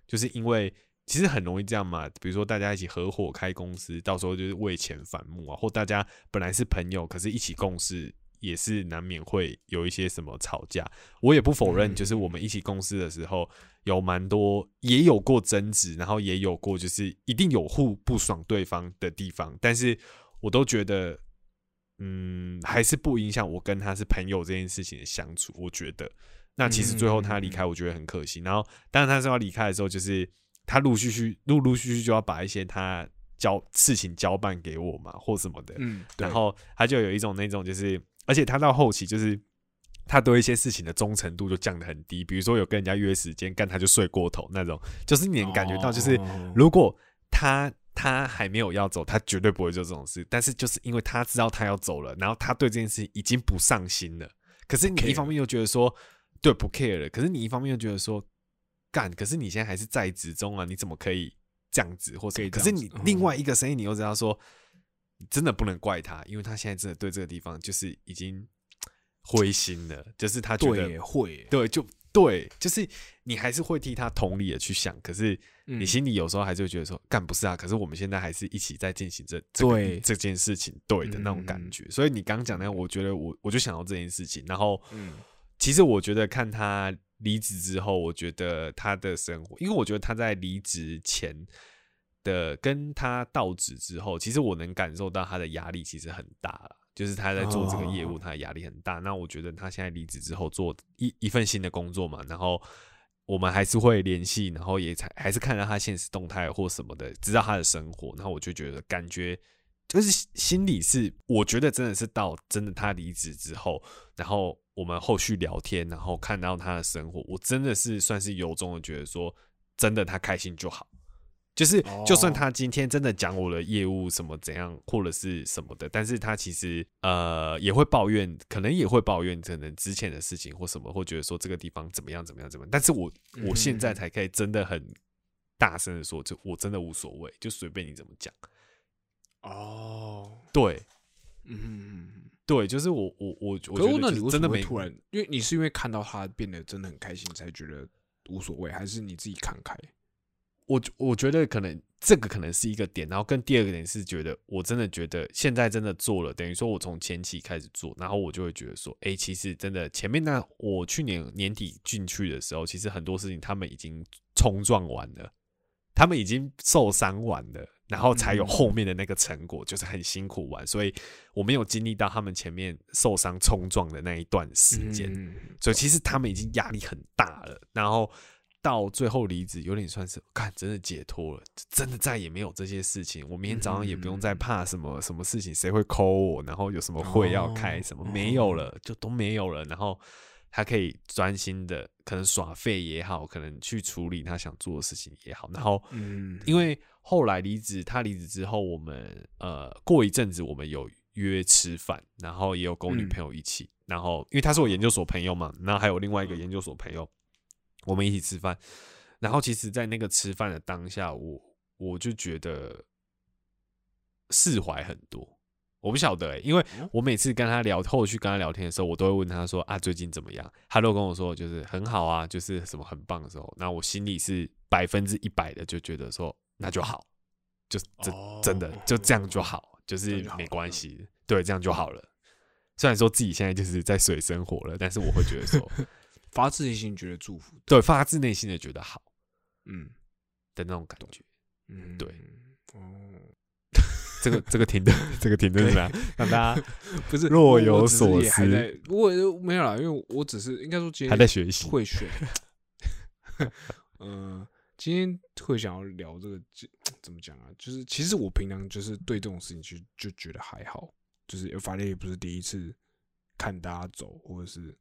Speaker 2: 就是因为其实很容易这样嘛，比如说大家一起合伙开公司，到时候就是为钱反目啊，或大家本来是朋友，可是一起共事。也是难免会有一些什么吵架，我也不否认，
Speaker 1: 嗯
Speaker 2: 就是我们一起共事的时候有蛮多，也有过争执，然后也有过就是一定有互不爽对方的地方，但是我都觉得嗯，还是不影响我跟他是朋友这件事情的相处。我觉得，那其实最后他离开，我觉得很可惜。然后，当然他说要离开的时候，就是他陆续续、陆陆续续就要把一些他交事情交办给我嘛，或什么的。
Speaker 1: 嗯，
Speaker 2: 然后他就有一种那种就是而且他到后期就是他对一些事情的忠诚度就降得很低，比如说有跟人家约时间，干他就睡过头那种，就是你能感觉到，就是
Speaker 1: 哦
Speaker 2: 如果他他还没有要走，他绝对不会做这种事，但是就是因为他知道他要走了，然后他对这件事情已经不上心了，可是你一方面又觉得说对不 care 了，可是你一方面又觉得说干，可是你现在还是在职中啊，你怎么可以这样子或什么？可是你另外一个声音，你又知道说，你真的不能怪他，因为他现在真的对这个地方就是已经灰心了，就是他觉得
Speaker 1: 对会，
Speaker 2: 对，就对，就是你还是会替他同理的去想，可是你
Speaker 1: 嗯
Speaker 2: 心里有时候还是会觉得说，干不是啊？可是我们现在还是一起在进行这这这件事情，对的那种感
Speaker 1: 嗯
Speaker 2: 觉。所以你刚讲那样，我觉得我我就想到这件事情，然后
Speaker 1: 嗯
Speaker 2: 其实我觉得看他离职之后，我觉得他的生活，因为我觉得他在离职前的跟他到职之后，其实我能感受到他的压力其实很大了。就是他在做这个业务，
Speaker 1: 哦
Speaker 2: 他的压力很大。那我觉得他现在离职之后做一一份新的工作嘛，然后我们还是会联系，然后也才还是看到他现实动态或什么的，知道他的生活。然后我就觉得感觉就是心里是，我觉得真的是到真的他离职之后，然后我们后续聊天，然后看到他的生活，我真的是算是由衷的觉得说，真的他开心就好。就是，就算
Speaker 1: 哦
Speaker 2: 他今天真的讲我的业务什么怎样，或者是什么的，但是他其实呃也会抱怨，可能也会抱怨可能之前的事情或什么，或觉得说这个地方怎么样怎么样怎么样。但是我我现在
Speaker 1: 嗯
Speaker 2: 才可以真的很大声的说，就我真的无所谓，就随便你怎么讲。
Speaker 1: 哦，
Speaker 2: 对
Speaker 1: 嗯。
Speaker 2: 对，就是我我我我觉得真的没
Speaker 1: 突然？因为你是因为看到他变得真的很开心，才觉得无所谓，还是你自己看开？
Speaker 2: 我我觉得可能这个可能是一个点，然后跟第二个点是觉得我真的觉得现在真的做了，等于说我从前期开始做，然后我就会觉得说，哎、其实真的前面那我去年年底进去的时候，其实很多事情他们已经冲撞完了，他们已经受伤完了，然后才有
Speaker 1: 嗯
Speaker 2: 后面的那个成果，就是很辛苦玩，所以我没有经历到他们前面受伤冲撞的那一段时间。
Speaker 1: 嗯
Speaker 2: 所以其实他们已经压力很大了，然后到最后离职，有点算是看真的解脱了，真的再也没有这些事情。我明天早上也不用再怕什么什么事情，谁会抠我，然后有什么会要开，
Speaker 1: 哦
Speaker 2: 什么没有了，就都没有了。然后他可以专心的，可能耍废也好，可能去处理他想做的事情也好。然后
Speaker 1: 嗯，
Speaker 2: 因为后来离职，他离职之后，我们呃过一阵子我们有约吃饭，然后也有跟我女
Speaker 1: 嗯
Speaker 2: 朋友一起，然后因为他是我研究所朋友嘛，然后还有另外一个研究所朋友，我们一起吃饭。然后其实，在那个吃饭的当下，我我就觉得释怀很多。我不晓得、欸，因为
Speaker 1: 哦
Speaker 2: 我每次跟他聊，后续跟他聊天的时候，我都会问他说啊，最近怎么样？他都跟我说就是很好啊，就是什么很棒的时候，那我心里是百分之一百的就觉得说那就好，就真、
Speaker 1: 哦
Speaker 2: 真的就这样就好，就是没关系，对，这样就好了。虽然说自己现在就是在水生活了，但是我会觉得说，
Speaker 1: 发自内心觉得祝福，
Speaker 2: 对，发自内心的觉得好
Speaker 1: 嗯
Speaker 2: 的那种感觉。
Speaker 1: 嗯，
Speaker 2: 对
Speaker 1: 哦，
Speaker 2: 这个这个停的这个停的怎么样？让大家
Speaker 1: 不是
Speaker 2: 若有所思
Speaker 1: 在，我没有啦，因为我只是应该说今天
Speaker 2: 还在学习。
Speaker 1: 会选，嗯，今天会想要聊这个，这怎么讲啊？就是其实我平常就是对这种事情就就觉得还好，就是反正也不是第一次看大家走，或者是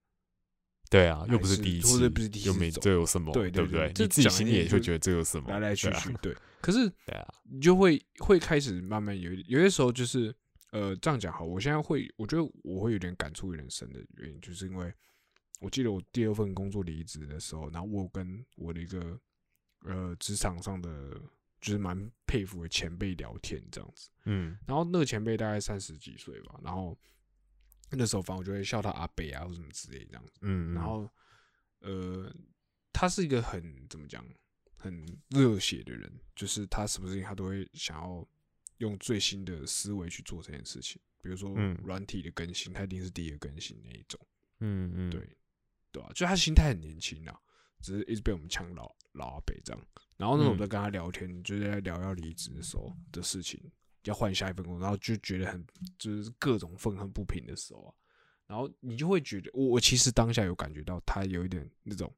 Speaker 2: 对啊，又不
Speaker 1: 是
Speaker 2: 第一次，
Speaker 1: 者不是第一
Speaker 2: 又没这有什么？
Speaker 1: 对
Speaker 2: 不对？你自己心里也会觉得这有什么？
Speaker 1: 来来去去，对。可 是
Speaker 2: 对啊，
Speaker 1: 你就会会开始慢慢有有些时候就是呃这样讲好，我现在会我觉得我会有点感触有点深的原因，就是因为我记得我第二份工作离职的时候，然后我跟我的一个呃职场上的就是蛮佩服的前辈聊天这样子，
Speaker 2: 嗯
Speaker 1: 然后那个前辈大概三十几岁吧，然后那时候反正我就会笑他阿北啊或什么之类这样子。
Speaker 2: 嗯，
Speaker 1: 然后呃，他是一个很怎么讲，很热血的人，就是他什么事情他都会想要用最新的思维去做这件事情。比如说
Speaker 2: 嗯
Speaker 1: 软体的更新，他一定是第一个更新那一种，
Speaker 2: 嗯嗯，
Speaker 1: 对对吧、就他心态很年轻啊，只是一直被我们呛老老阿北这样。然后那时候我
Speaker 2: 嗯
Speaker 1: 在跟他聊天，就是在聊要离职的时候的事情，要换下一份工作，然后就觉得很就是各种愤恨不平的时候啊，然后你就会觉得，我我其实当下有感觉到他有一点那种，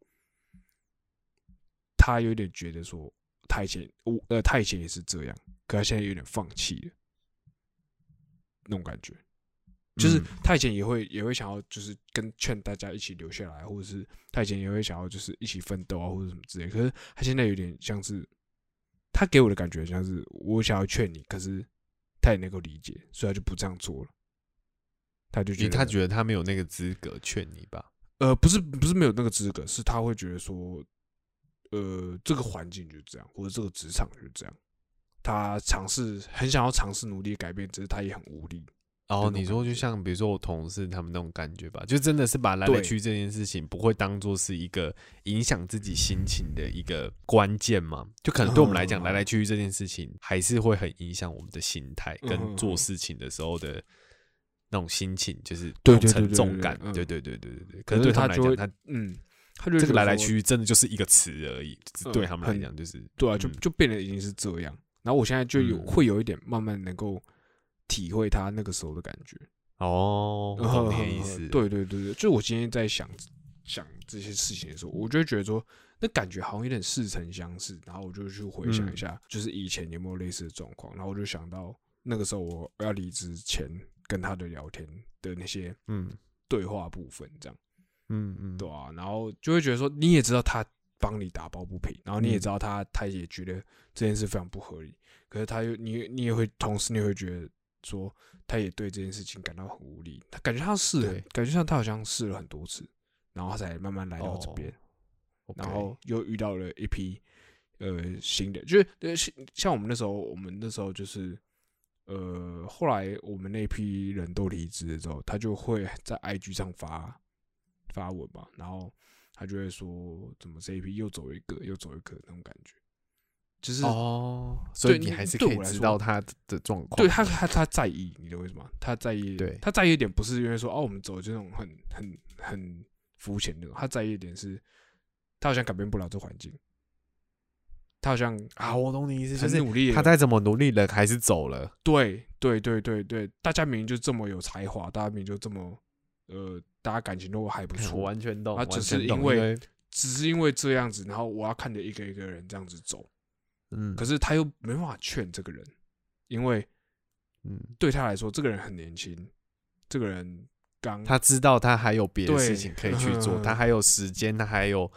Speaker 1: 他有点觉得说，他以前我呃他以前也是这样，可他现在有点放弃了，那种感觉。就是
Speaker 2: 嗯
Speaker 1: 他以前也会也会想要，就是跟劝大家一起留下来，或者是他以前也会想要就是一起奋斗啊，或者什么之类。可是他现在有点像是，他给我的感觉像是我想要劝你，可是他也能够理解，所以他就不这样做了。他就觉得
Speaker 2: 他觉得他没有那个资格劝你吧？
Speaker 1: 呃，不是不是没有那个资格，是他会觉得说，呃，这个环境就是这样，或者这个职场就是这样。他尝试很想要尝试努力改变，只是他也很无力。
Speaker 2: 然后你说，就像比如说我同事他们那种感觉吧，就真的是把来来
Speaker 1: 对
Speaker 2: 去这件事情不会当做是一个影响自己心情的一个关键嘛？就可能对我们来讲，
Speaker 1: 嗯
Speaker 2: 来来去去这件事情还是会很影响我们的心态
Speaker 1: 嗯
Speaker 2: 跟做事情的时候的那种心情，就是
Speaker 1: 对
Speaker 2: 沉重感。
Speaker 1: 对对嗯
Speaker 2: 对对对对。可
Speaker 1: 可
Speaker 2: 是对他们来讲，他
Speaker 1: 嗯，他就
Speaker 2: 这个来来
Speaker 1: 去。
Speaker 2: 去去真的就是一个词而已，对
Speaker 1: 嗯
Speaker 2: 他们来讲就是
Speaker 1: 对啊，就
Speaker 2: 嗯
Speaker 1: 就变得已经是这样。然后我现在就有、
Speaker 2: 嗯
Speaker 1: 会有一点慢慢能够体会他那个时候的感觉。
Speaker 2: 哦，我懂你的意思。
Speaker 1: 对对对对，就我今天在想想这些事情的时候，我就会觉得说，那感觉好像有点似曾相识。然后我就去回想一下，就是以前有没有类似的状况。然后我就想到那个时候我要离职前跟他的聊天的那些
Speaker 2: 嗯
Speaker 1: 对话部分，这样
Speaker 2: 嗯嗯，
Speaker 1: 对啊，然后就会觉得说，你也知道他帮你打抱不平，然后你也
Speaker 2: 嗯
Speaker 1: 知道他他也觉得这件事非常不合理，可是他又你你也会同时你也会觉得说，他也对这件事情感到很无力，他感觉他试了，感觉像他好像试了很多次，然后他才慢慢来到这边，
Speaker 2: 哦。
Speaker 1: 然后又遇到了一批呃新的，就是呃像像我们那时候，我们那时候就是呃后来我们那批人都离职了之后，他就会在 IG 上发发文嘛，然后他就会说怎么这一批又走一个又走一个那种感觉，就是
Speaker 2: 哦，所以
Speaker 1: 你
Speaker 2: 你还是可以知道他的状况。
Speaker 1: 对他他他在意，你懂我意思吗？他在意，
Speaker 2: 对
Speaker 1: 他在意一点不是因为说哦我们走这种很很很肤浅的那种，他在意一点是，他好像改变不了这环境，他好像
Speaker 2: 啊，我懂你意思，就是
Speaker 1: 很努力，
Speaker 2: 他再怎么努力，了还是走了。
Speaker 1: 对对对对对，大家明明就这么有才华，大家明明就这么呃，大家感情都还不 错，
Speaker 2: 完全懂，
Speaker 1: 他只是因为
Speaker 2: 为
Speaker 1: 只是因为这样子，然后我要看着一个一个人这样子走，
Speaker 2: 嗯，
Speaker 1: 可是他又没办法劝这个人，因为
Speaker 2: 嗯，
Speaker 1: 对他来说，这个人很年轻，这个人刚
Speaker 2: 他知道他还有别的事情可以 去做，
Speaker 1: 嗯
Speaker 2: 他还有时间，他还有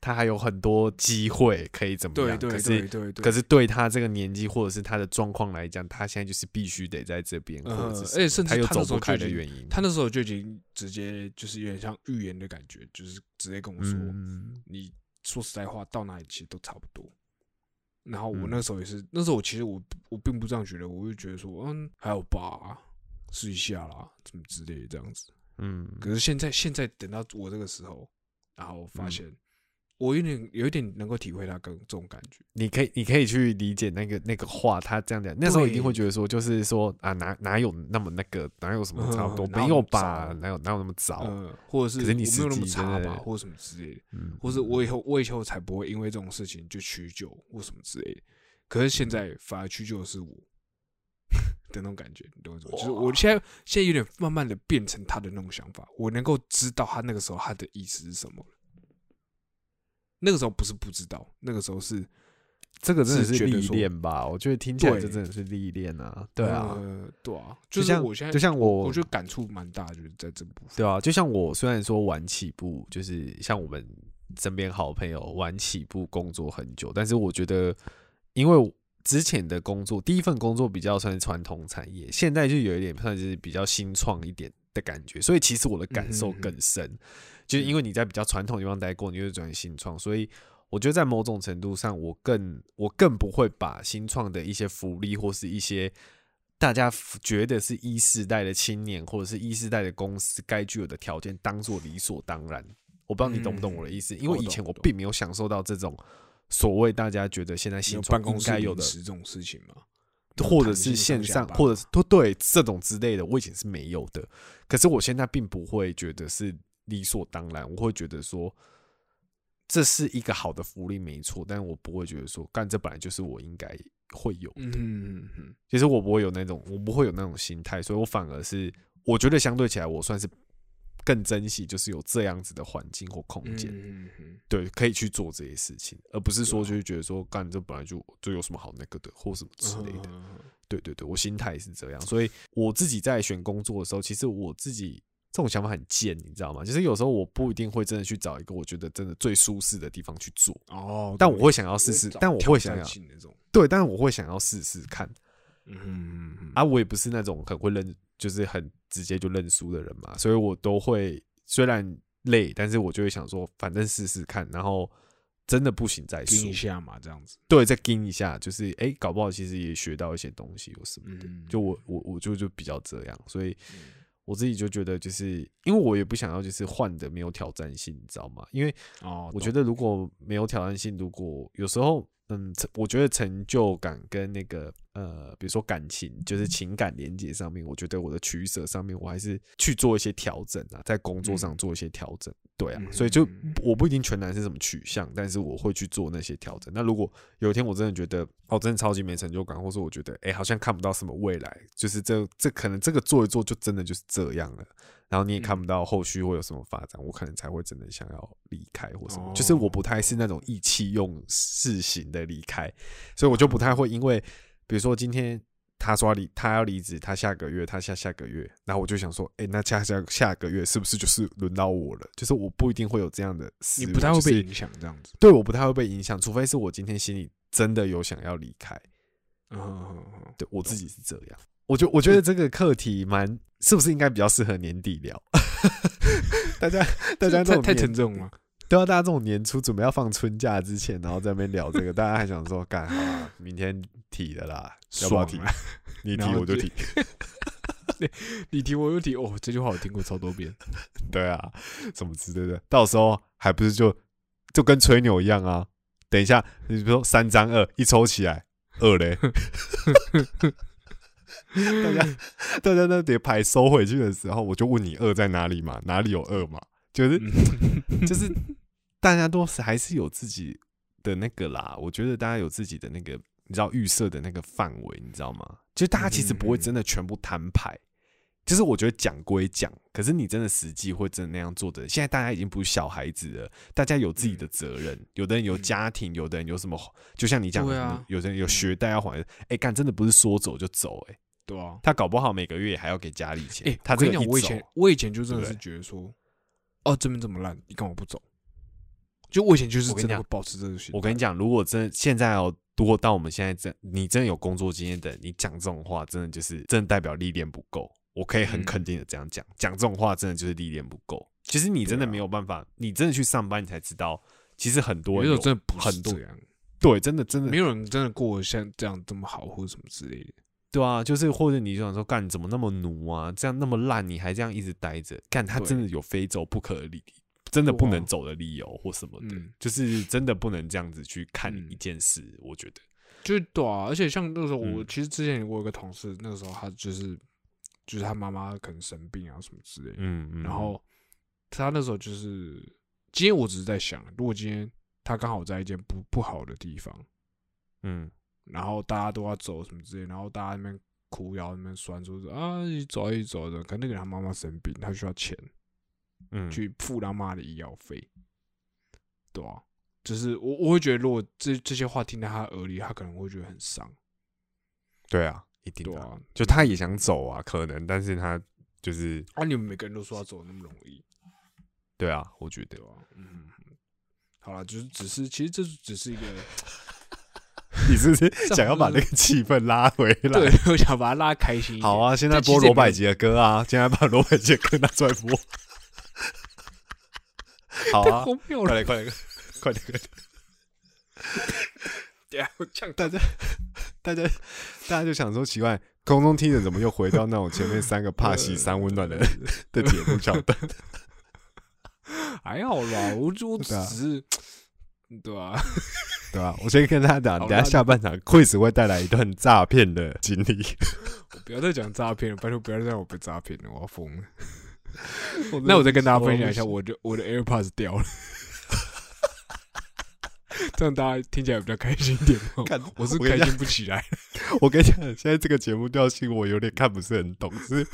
Speaker 2: 他还有很多机会可以怎么样？
Speaker 1: 对对
Speaker 2: 可是
Speaker 1: 对对对，
Speaker 2: 可是对他这个年纪或者是他的状况来讲，他现在就是必须得在这边，或
Speaker 1: 呃
Speaker 2: 者是
Speaker 1: 而且甚至
Speaker 2: 什么他又
Speaker 1: 他那时
Speaker 2: 走不开的原因。
Speaker 1: 他那时候就已经直接就是有点像预言的感觉，就是直接跟我说，
Speaker 2: 嗯，
Speaker 1: 你说实在话到哪里其实都差不多。然后我
Speaker 2: 嗯。
Speaker 1: 那时候也是，那时候我其实我我并不这样觉得，我就觉得说，嗯，还有吧，试一下啦，怎么之类的这样子。
Speaker 2: 嗯，
Speaker 1: 可是现在现在等到我这个时候，然后发
Speaker 2: 嗯。
Speaker 1: 现我有点有一点能够体会他跟这种感觉。
Speaker 2: 你可以，你可以去理解那个那个话，他这样讲，那时候一定会觉得说，就是说啊，哪哪有那么那个，哪有什么差不多，
Speaker 1: 嗯
Speaker 2: 没有吧？哪有哪有那么早？
Speaker 1: 嗯，或者是没有那么差吧，或者什么之类的。
Speaker 2: 嗯，
Speaker 1: 或是我以后我以后才不会因为这种事情就屈就或什么之类的。可是现在反而屈就的是我 的那种感觉，你懂我意思吗？就是我现在现在有点慢慢的变成他的那种想法，我能够知道他那个时候他的意思是什么了。那个时候不是不知道，那个时候是
Speaker 2: 这个真的是历练吧？我觉得听起来真的是历练啊，对啊，
Speaker 1: 呃对啊，
Speaker 2: 就像
Speaker 1: 我现在
Speaker 2: 就像我
Speaker 1: 我觉得感触蛮大，就是在这部分。
Speaker 2: 对啊，就像我虽然说晚起步，就是像我们身边好朋友晚起步工作很久，但是我觉得，因为之前的工作第一份工作比较算是传统产业，现在就有一点算是比较新创一点的感觉，所以其实我的感受更深，就是因为你在比较传统的地方待过，你会转新创，所以。我觉得在某种程度上，我更我更不会把新创的一些福利或是一些大家觉得是一世代的青年或者是一世代的公司该具有的条件当做理所当然。我不知道你懂不懂我的意思，因为以前我并没有享受到这种所谓大家觉得现在新创
Speaker 1: 办公
Speaker 2: 该有的
Speaker 1: 这种事情嘛？
Speaker 2: 或者是线上，或者是都对这种之类的，我以前是没有的。可是我现在并不会觉得是理所当然，我会觉得说。这是一个好的福利，没错，但我不会觉得说，干这本来就是我应该会有。
Speaker 1: 嗯嗯嗯
Speaker 2: 其实我不会有那种，我不会有那种心态，所以我反而是我觉得相对起来，我算是更珍惜，就是有这样子的环境或空间，
Speaker 1: 嗯嗯
Speaker 2: 对，可以去做这些事情，而不是说就是觉得说，干这本来就就有什么好那个的，或什么之类的。
Speaker 1: 嗯
Speaker 2: 对对对，我心态是这样，所以我自己在选工作的时候，其实我自己这种想法很贱，你知道吗？就是有时候我不一定会真的去找一个我觉得真的最舒适的地方去做，
Speaker 1: 哦，
Speaker 2: 但我会想要试试，但我会想要
Speaker 1: 那种，
Speaker 2: 对，但是我会想要试试看。
Speaker 1: 嗯
Speaker 2: 啊，我也不是那种很会认，就是很直接就认输的人嘛，所以我都会虽然累，但是我就会想说，反正试试看，然后真的不行再说
Speaker 1: 盯一，下嘛，这样子，
Speaker 2: 对，再盯一下，就是哎、诶搞不好其实也学到一些东西或什么的。
Speaker 1: 嗯，
Speaker 2: 就我我我就就比较这样，所以
Speaker 1: 嗯
Speaker 2: 我自己就觉得，就是因为我也不想要就是换的没有挑战性，你知道吗？因为
Speaker 1: 哦，
Speaker 2: 我觉得如果没有挑战性，如果有时候，嗯，我觉得成就感跟那个呃，比如说感情，就是情感连接上面，我觉得我的取舍上面，我还是去做一些调整啊，在工作上做一些调整。对啊，
Speaker 1: 嗯
Speaker 2: 所以就
Speaker 1: 嗯
Speaker 2: 我不一定全然是什么取向，但是我会去做那些调整。那如果有一天我真的觉得哦，真的超级没成就感，或者我觉得哎、好像看不到什么未来，就是这这可能这个做一做就真的就是这样了。然后你也看不到后续会有什么发展，我可能才会真的想要离开或什么。就是我不太是那种意气用事型的离开，所以我就不太会因为，比如说今天他说离，他要离职，他下个月，他下下个月，然后我就想说，哎、那下下下个月是不是就是轮到我了？就是我不一定会有这样的
Speaker 1: 你不太会
Speaker 2: 就是
Speaker 1: 被影响这样子，
Speaker 2: 对，我不太会被影响，除非是我今天心里真的有想要离开。
Speaker 1: 嗯
Speaker 2: 对我自己是这样，我觉我觉得这个课题蛮是不是应该比较适合年底聊？大家大家这
Speaker 1: 太太沉重了，
Speaker 2: 对啊，大家这种年初准备要放春假之前，然后在那边聊这个，大家还想说干好啊，明天提的啦，要不要提？
Speaker 1: 啊！
Speaker 2: 你提我就提。
Speaker 1: 你提我就提，哦，这句话我听过超多遍，
Speaker 2: 对啊，什么之类的，到时候还不是就就跟吹牛一样啊？等一下，你比如说三张二一抽起来，二嘞，大家大家那叠牌收回去的时候，我就问你二在哪里嘛？哪里有二嘛？就是
Speaker 1: 嗯
Speaker 2: 就是大家都是还是有自己的那个啦。我觉得大家有自己的那个，你知道预设的那个范围，你知道吗？就是大家其实不会真的全部摊牌。就是我觉得讲归讲，可是你真的实际会真的那样做的人，现在大家已经不是小孩子了，大家有自己的责任。有的人有家庭，有的人有什么，就像你讲的，
Speaker 1: 啊
Speaker 2: 有的人有学贷要还。哎、干真的不是说走就走、哎，
Speaker 1: 对啊。
Speaker 2: 他搞不好每个月还要给家里钱。
Speaker 1: 哎，
Speaker 2: 他
Speaker 1: 我跟你讲，
Speaker 2: 这个
Speaker 1: 我以前我以前就真的是觉得说，哦，这边这么烂，你干嘛不走？就我以前就是真的会保持这个心。
Speaker 2: 我跟你讲，如果真的现在哦，如果到我们现在真你真的有工作经验的，你讲这种话，真的就是真的代表历练不够。我可以很
Speaker 1: 嗯
Speaker 2: 肯定的这样讲，讲、这种话真的就是历练不够。其实你真的没有办法，你真的去上班，你才知道，其实很多人
Speaker 1: 真的不是这样，
Speaker 2: 对，真的真的
Speaker 1: 没有人真的过得像这样这么好，或者什么之类的。
Speaker 2: 对啊，就是或者你就想说，干你怎么那么奴啊？这样那么烂，你还这样一直待着，干他真的有非走不可的理，真的不能走的理由或什么的，
Speaker 1: 嗯。
Speaker 2: 就是真的不能这样子去看
Speaker 1: 嗯。
Speaker 2: 一件事。我觉得，
Speaker 1: 就是对啊，而且像那时候我、
Speaker 2: 嗯。
Speaker 1: 其实之前我有个同事，那个时候他就是就是他妈妈可能生病啊什么之类的，
Speaker 2: 嗯，嗯
Speaker 1: 然后他那时候就是今天我只是在想，如果今天他刚好在一间不不好的地方，
Speaker 2: 嗯。
Speaker 1: 然后大家都要走什么之类，然后大家那边哭摇那边酸说是啊一走一走的，可能那个人他妈妈生病，他需要钱
Speaker 2: 嗯，
Speaker 1: 去付他妈的医药费，对啊，就是我我会觉得如果这这些话听在他耳里，他可能会觉得很伤，
Speaker 2: 对啊，一定的啊，就他也想走啊，可能，但是他就是
Speaker 1: 啊，你们每个人都说要走那么容易，
Speaker 2: 对啊，我觉得
Speaker 1: 啊、嗯，好了，就是只是其实这只是一个，
Speaker 2: 你是不是 想要把那个气氛拉回来？
Speaker 1: 对，我想把它拉开心一点。
Speaker 2: 好啊，现在播罗百吉的歌啊，现在把罗百吉的歌拿出来播。好
Speaker 1: 太
Speaker 2: 啊。快点快点快点快点！
Speaker 1: 对啊，我呛
Speaker 2: 大家大家大家就想说奇怪，空中听着怎么又回到那种前面三个怕 喜三温暖的 的节目桥段？
Speaker 1: 还好啦，我就我只是，对啊、
Speaker 2: 对啊？我先跟大家讲，等下下半场 quiz 会带来一段诈骗的经历。
Speaker 1: 我不要再讲诈骗了，拜托不要再让我被诈骗了，我要疯了。那我再跟大家分享一下，我的我的 AirPods 掉了，这样大家听起来比较开心一点吗
Speaker 2: 干？
Speaker 1: 我是开心不起来。
Speaker 2: 我跟你讲，现在这个节目调性我有点看不是很懂，就是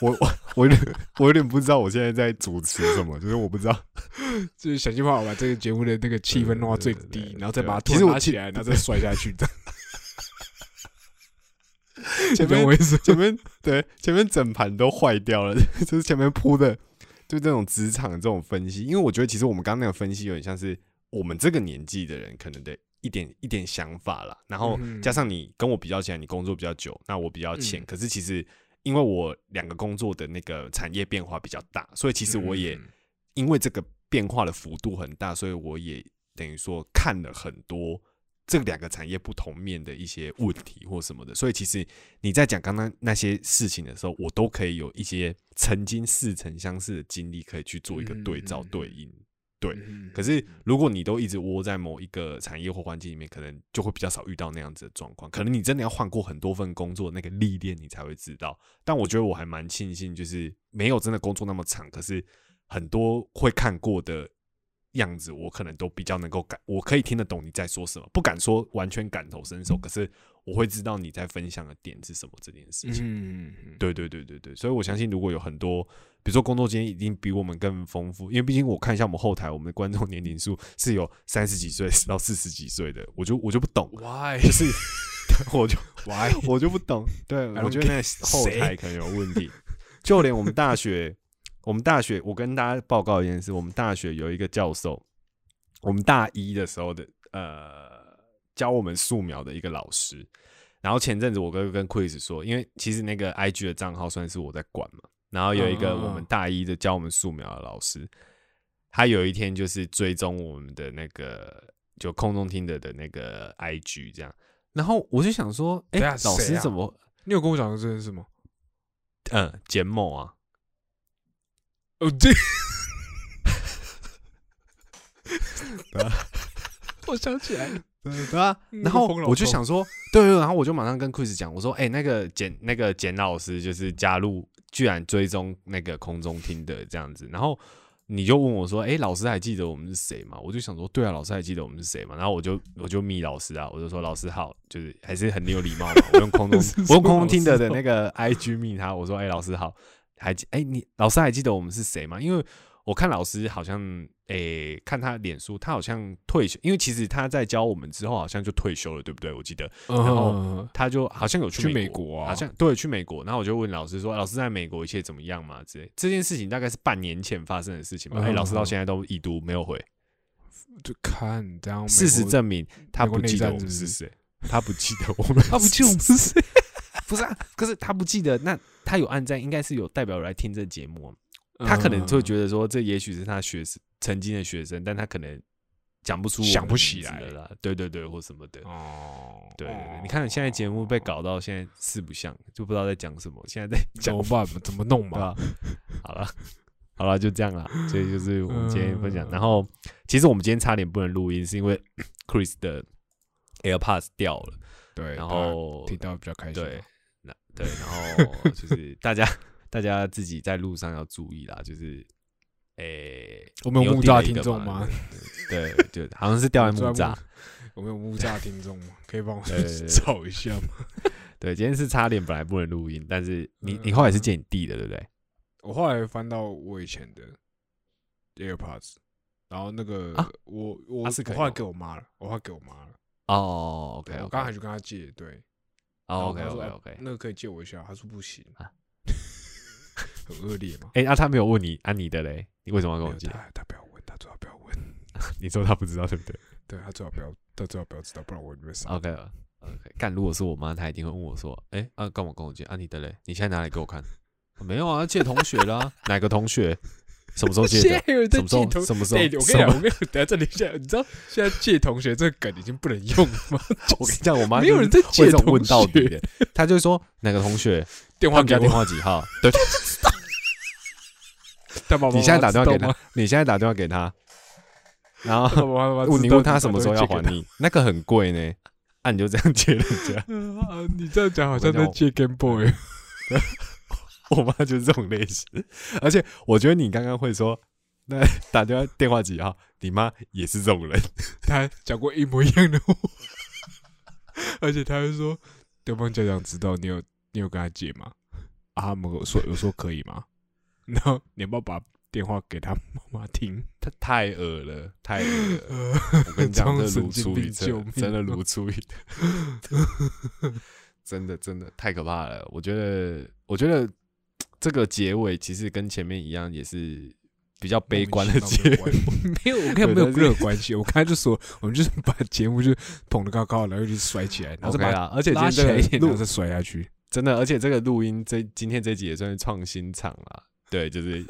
Speaker 2: 我我我有点我有点不知道我现在在主持什么，就是我不知道。
Speaker 1: 就是想尽办法把这个节目的那个气氛弄到最低，然后再把它
Speaker 2: 其实我
Speaker 1: 突然拉起来，然后再摔下去的。
Speaker 2: 前面
Speaker 1: 我也是，
Speaker 2: 前面对前面整盘都坏掉了，就是前面铺的就这种职场这种分析，因为我觉得其实我们刚刚那个分析有点像是我们这个年纪的人可能的一点一点想法啦，然后加上你跟我比较起来，你工作比较久，那我比较浅，
Speaker 1: 嗯。
Speaker 2: 可是其实因为我两个工作的那个产业变化比较大，所以其实我也
Speaker 1: 嗯。
Speaker 2: 因为这个变化的幅度很大，所以我也等于说看了很多这两个产业不同面的一些问题或什么的。所以其实你在讲刚刚那些事情的时候，我都可以有一些曾经似曾相似的经历，可以去做一个对照对应。对
Speaker 1: 嗯
Speaker 2: 可是如果你都一直窝在某一个产业或环境里面，可能就会比较少遇到那样子的状况。可能你真的要换过很多份工作，那个历练你才会知道。但我觉得我还蛮庆幸，就是没有真的工作那么长，可是很多会看过的样子，我可能都比较能够感，我可以听得懂你在说什么，不敢说完全感同身受，可是我会知道你在分享的点是什么这件事情。
Speaker 1: 嗯，嗯，
Speaker 2: 对对对对对，所以我相信，如果有很多，比如说工作经验一定比我们更丰富，因为毕竟我看一下我们后台，我们的观众年龄数是有三十几岁 到四十几岁的，我就我就不懂
Speaker 1: ，Why？
Speaker 2: 就是 我就
Speaker 1: Why？
Speaker 2: 我就不懂，对我觉得那后台可能有问题，就连我们大学，我们大学，我跟大家报告一件事，我们大学有一个教授，我们大一的时候的呃教我们素描的一个老师，然后前阵子我跟跟 Quiz 说，因为其实那个 IG 的账号算是我在管嘛，然后有一个我们大一的教我们素描的老师，他有一天就是追踪我们的那个就空中听的的那个 IG 这样，然后我就想说，哎、老师怎么
Speaker 1: 你有跟我讲过这件事吗？
Speaker 2: 嗯简某啊？
Speaker 1: 哦，这 我想起来了，
Speaker 2: 对啊，
Speaker 1: 嗯
Speaker 2: 然后我就想说，对对，然后我就马上跟 Chris 讲，我说，哎、那个简那个简老师就是加入，居然追踪那个空中听的这样子，然后你就问我说，哎、老师还记得我们是谁吗？我就想说，对啊，老师还记得我们是谁吗？然后我就我就密老师啊，我就说老师好，就是还是很有礼貌嘛，我用空中 我用空中听的的那个 IG 密他，我说，哎、老师好，还记哎、你老师还记得我们是谁吗？因为我看老师好像，诶、看他脸书，他好像退休，因为其实他在教我们之后，好像就退休了，对不对？我记得
Speaker 1: 然
Speaker 2: 后他就好像有去
Speaker 1: 去
Speaker 2: 美
Speaker 1: 美国啊
Speaker 2: 好像对去美国。然后我就问老师说：“老师在美国一切怎么样嘛？”之类这件事情大概是半年前发生的事情吧。哎、
Speaker 1: 嗯
Speaker 2: 老师到现在都已读没有回。
Speaker 1: 就看这样，
Speaker 2: 事实证明，他不记得我们是谁，他不记得我们，
Speaker 1: 他不记得我们是谁，
Speaker 2: 不是啊？可是他不记得，那他有暗赞，应该是有代表来听这节目啊。他可能就会觉得说，这也许是他学生曾经的学生，但他可能讲不出
Speaker 1: 想不起来
Speaker 2: 了啦。对对对，或什么的。
Speaker 1: 哦，
Speaker 2: 对对对，你看现在节目被搞到现在四不像，就不知道在讲什么。现在在
Speaker 1: 怎
Speaker 2: 讲
Speaker 1: 么办？怎么弄嘛？
Speaker 2: 好了，好了，就这样了。所以就是我们今天分享。
Speaker 1: 嗯
Speaker 2: 然后，其实我们今天差点不能录音，是因为 Chris 的 AirPods 掉了。
Speaker 1: 对，
Speaker 2: 然后
Speaker 1: 听到比较开心。
Speaker 2: 对，那对，然后就是 大家大家自己在路上要注意啦，就是。诶，
Speaker 1: 我们有
Speaker 2: 你
Speaker 1: 木栅听众吗？
Speaker 2: 对，对就好像是掉在木栅。
Speaker 1: 我们有木栅听众吗？可以帮我
Speaker 2: 对对对
Speaker 1: 找一下吗？
Speaker 2: 对，今天是差点本来不能录音，但是你
Speaker 1: 嗯
Speaker 2: 你后来是借你弟的，对不对？
Speaker 1: 我后来翻到我以前的 AirPods，然后那个
Speaker 2: 啊
Speaker 1: 我我
Speaker 2: 啊是
Speaker 1: 我后来给我妈了，我后来给我妈了。
Speaker 2: 哦，OK，
Speaker 1: 对，我刚刚还去跟他借，对。
Speaker 2: ，OK OK
Speaker 1: 哎
Speaker 2: OK。
Speaker 1: 那个可以借我一下，他说不行
Speaker 2: 啊，
Speaker 1: 很恶劣嘛。
Speaker 2: 哎，那他没有问你啊你的嘞？你为什么要跟我借？
Speaker 1: 他他不要问，他最好不要问。
Speaker 2: 你说他不知道对不对
Speaker 1: 对他最好不要，他最好不要知道，不然我就被杀。
Speaker 2: ？OK OK，干，如果是我妈，她一定会问我说，哎啊，干嘛跟我借啊？你的嘞？你现在拿来给我看？没有啊，借同学啦，哪个同学？什么时候借的？
Speaker 1: 现在有人在
Speaker 2: 什么时候？
Speaker 1: 借同？
Speaker 2: 什么时候？
Speaker 1: 哎我跟你讲，我跟你等下这里一下，你知道现在借同学这个梗已经不能用了吗？
Speaker 2: 我跟你讲，我妈
Speaker 1: 没有人在借同
Speaker 2: 问到底
Speaker 1: 学
Speaker 2: 的，她就说哪个同学，
Speaker 1: 电话给
Speaker 2: 家电，话几号？对，你现在打电话给他你现在打电话给他，然后
Speaker 1: 爸爸妈妈知道
Speaker 2: 问你问他什么时候要还你，那个很贵呢，啊，你就这样借人家，
Speaker 1: 你这样讲好像在借 Game Boy。
Speaker 2: 我妈就是这种类型，而且我觉得你刚刚会说，那打电话电话几号，你妈也是这种人，
Speaker 1: 她讲过一模一样的话，而且她还说对方家长知道你有你有跟他借吗？啊，他们有说有说可以吗？然后你要不要把电话给他妈妈听？
Speaker 2: 他太恶了，太恶了。
Speaker 1: 呃，
Speaker 2: 我跟你讲，
Speaker 1: 这种
Speaker 2: 这如出一 辙，真的如出一辙，真的真的太可怕了。我觉得，我觉得这个结尾其实跟前面一样，也是比较悲观的结尾。
Speaker 1: 没有，我跟 没有任何关系。我刚才就说，我们就是把节目就捧得高高，然后就甩起来，然后把
Speaker 2: 而且
Speaker 1: 拉起来一点，然后再甩下去。
Speaker 2: 真的，而且这个录音这今天这集也算是创新场了。对，就是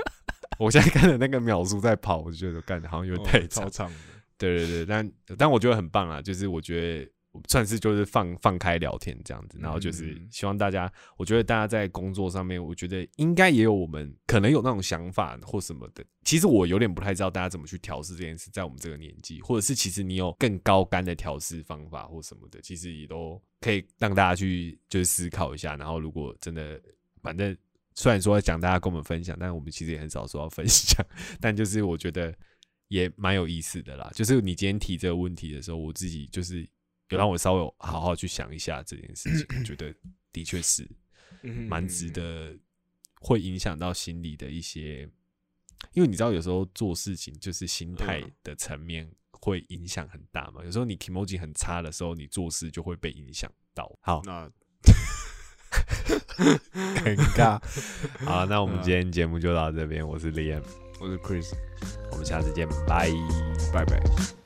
Speaker 2: 我现在看的那个秒数在跑，我就觉得干的好像有点太超
Speaker 1: 长。
Speaker 2: 对对对，但但我觉得很棒啊，就是我觉得算是就是放放开聊天这样子，然后就是希望大家，我觉得大家在工作上面，我觉得应该也有我们可能有那种想法或什么的。其实我有点不太知道大家怎么去调试这件事，在我们这个年纪，或者是其实你有更高干的调试方法或什么的，其实也都可以让大家去就是思考一下。然后如果真的，反正虽然说讲大家跟我们分享，但是我们其实也很少说要分享，但就是我觉得。也蛮有意思的啦，就是你今天提这个问题的时候，我自己就是有让我稍微好好去想一下这件事情，我觉得的确是蛮值得，会影响到心理的一些，因为你知道有时候做事情就是心态的层面会影响很大嘛，有时候你 emoji 很差的时候，你做事就会被影响到。好，
Speaker 1: 那
Speaker 2: 尴尬。好，那我们今天节目就到这边，我是 Liam。
Speaker 1: 我是 Chris，
Speaker 2: 我们下次见，拜
Speaker 1: 拜拜。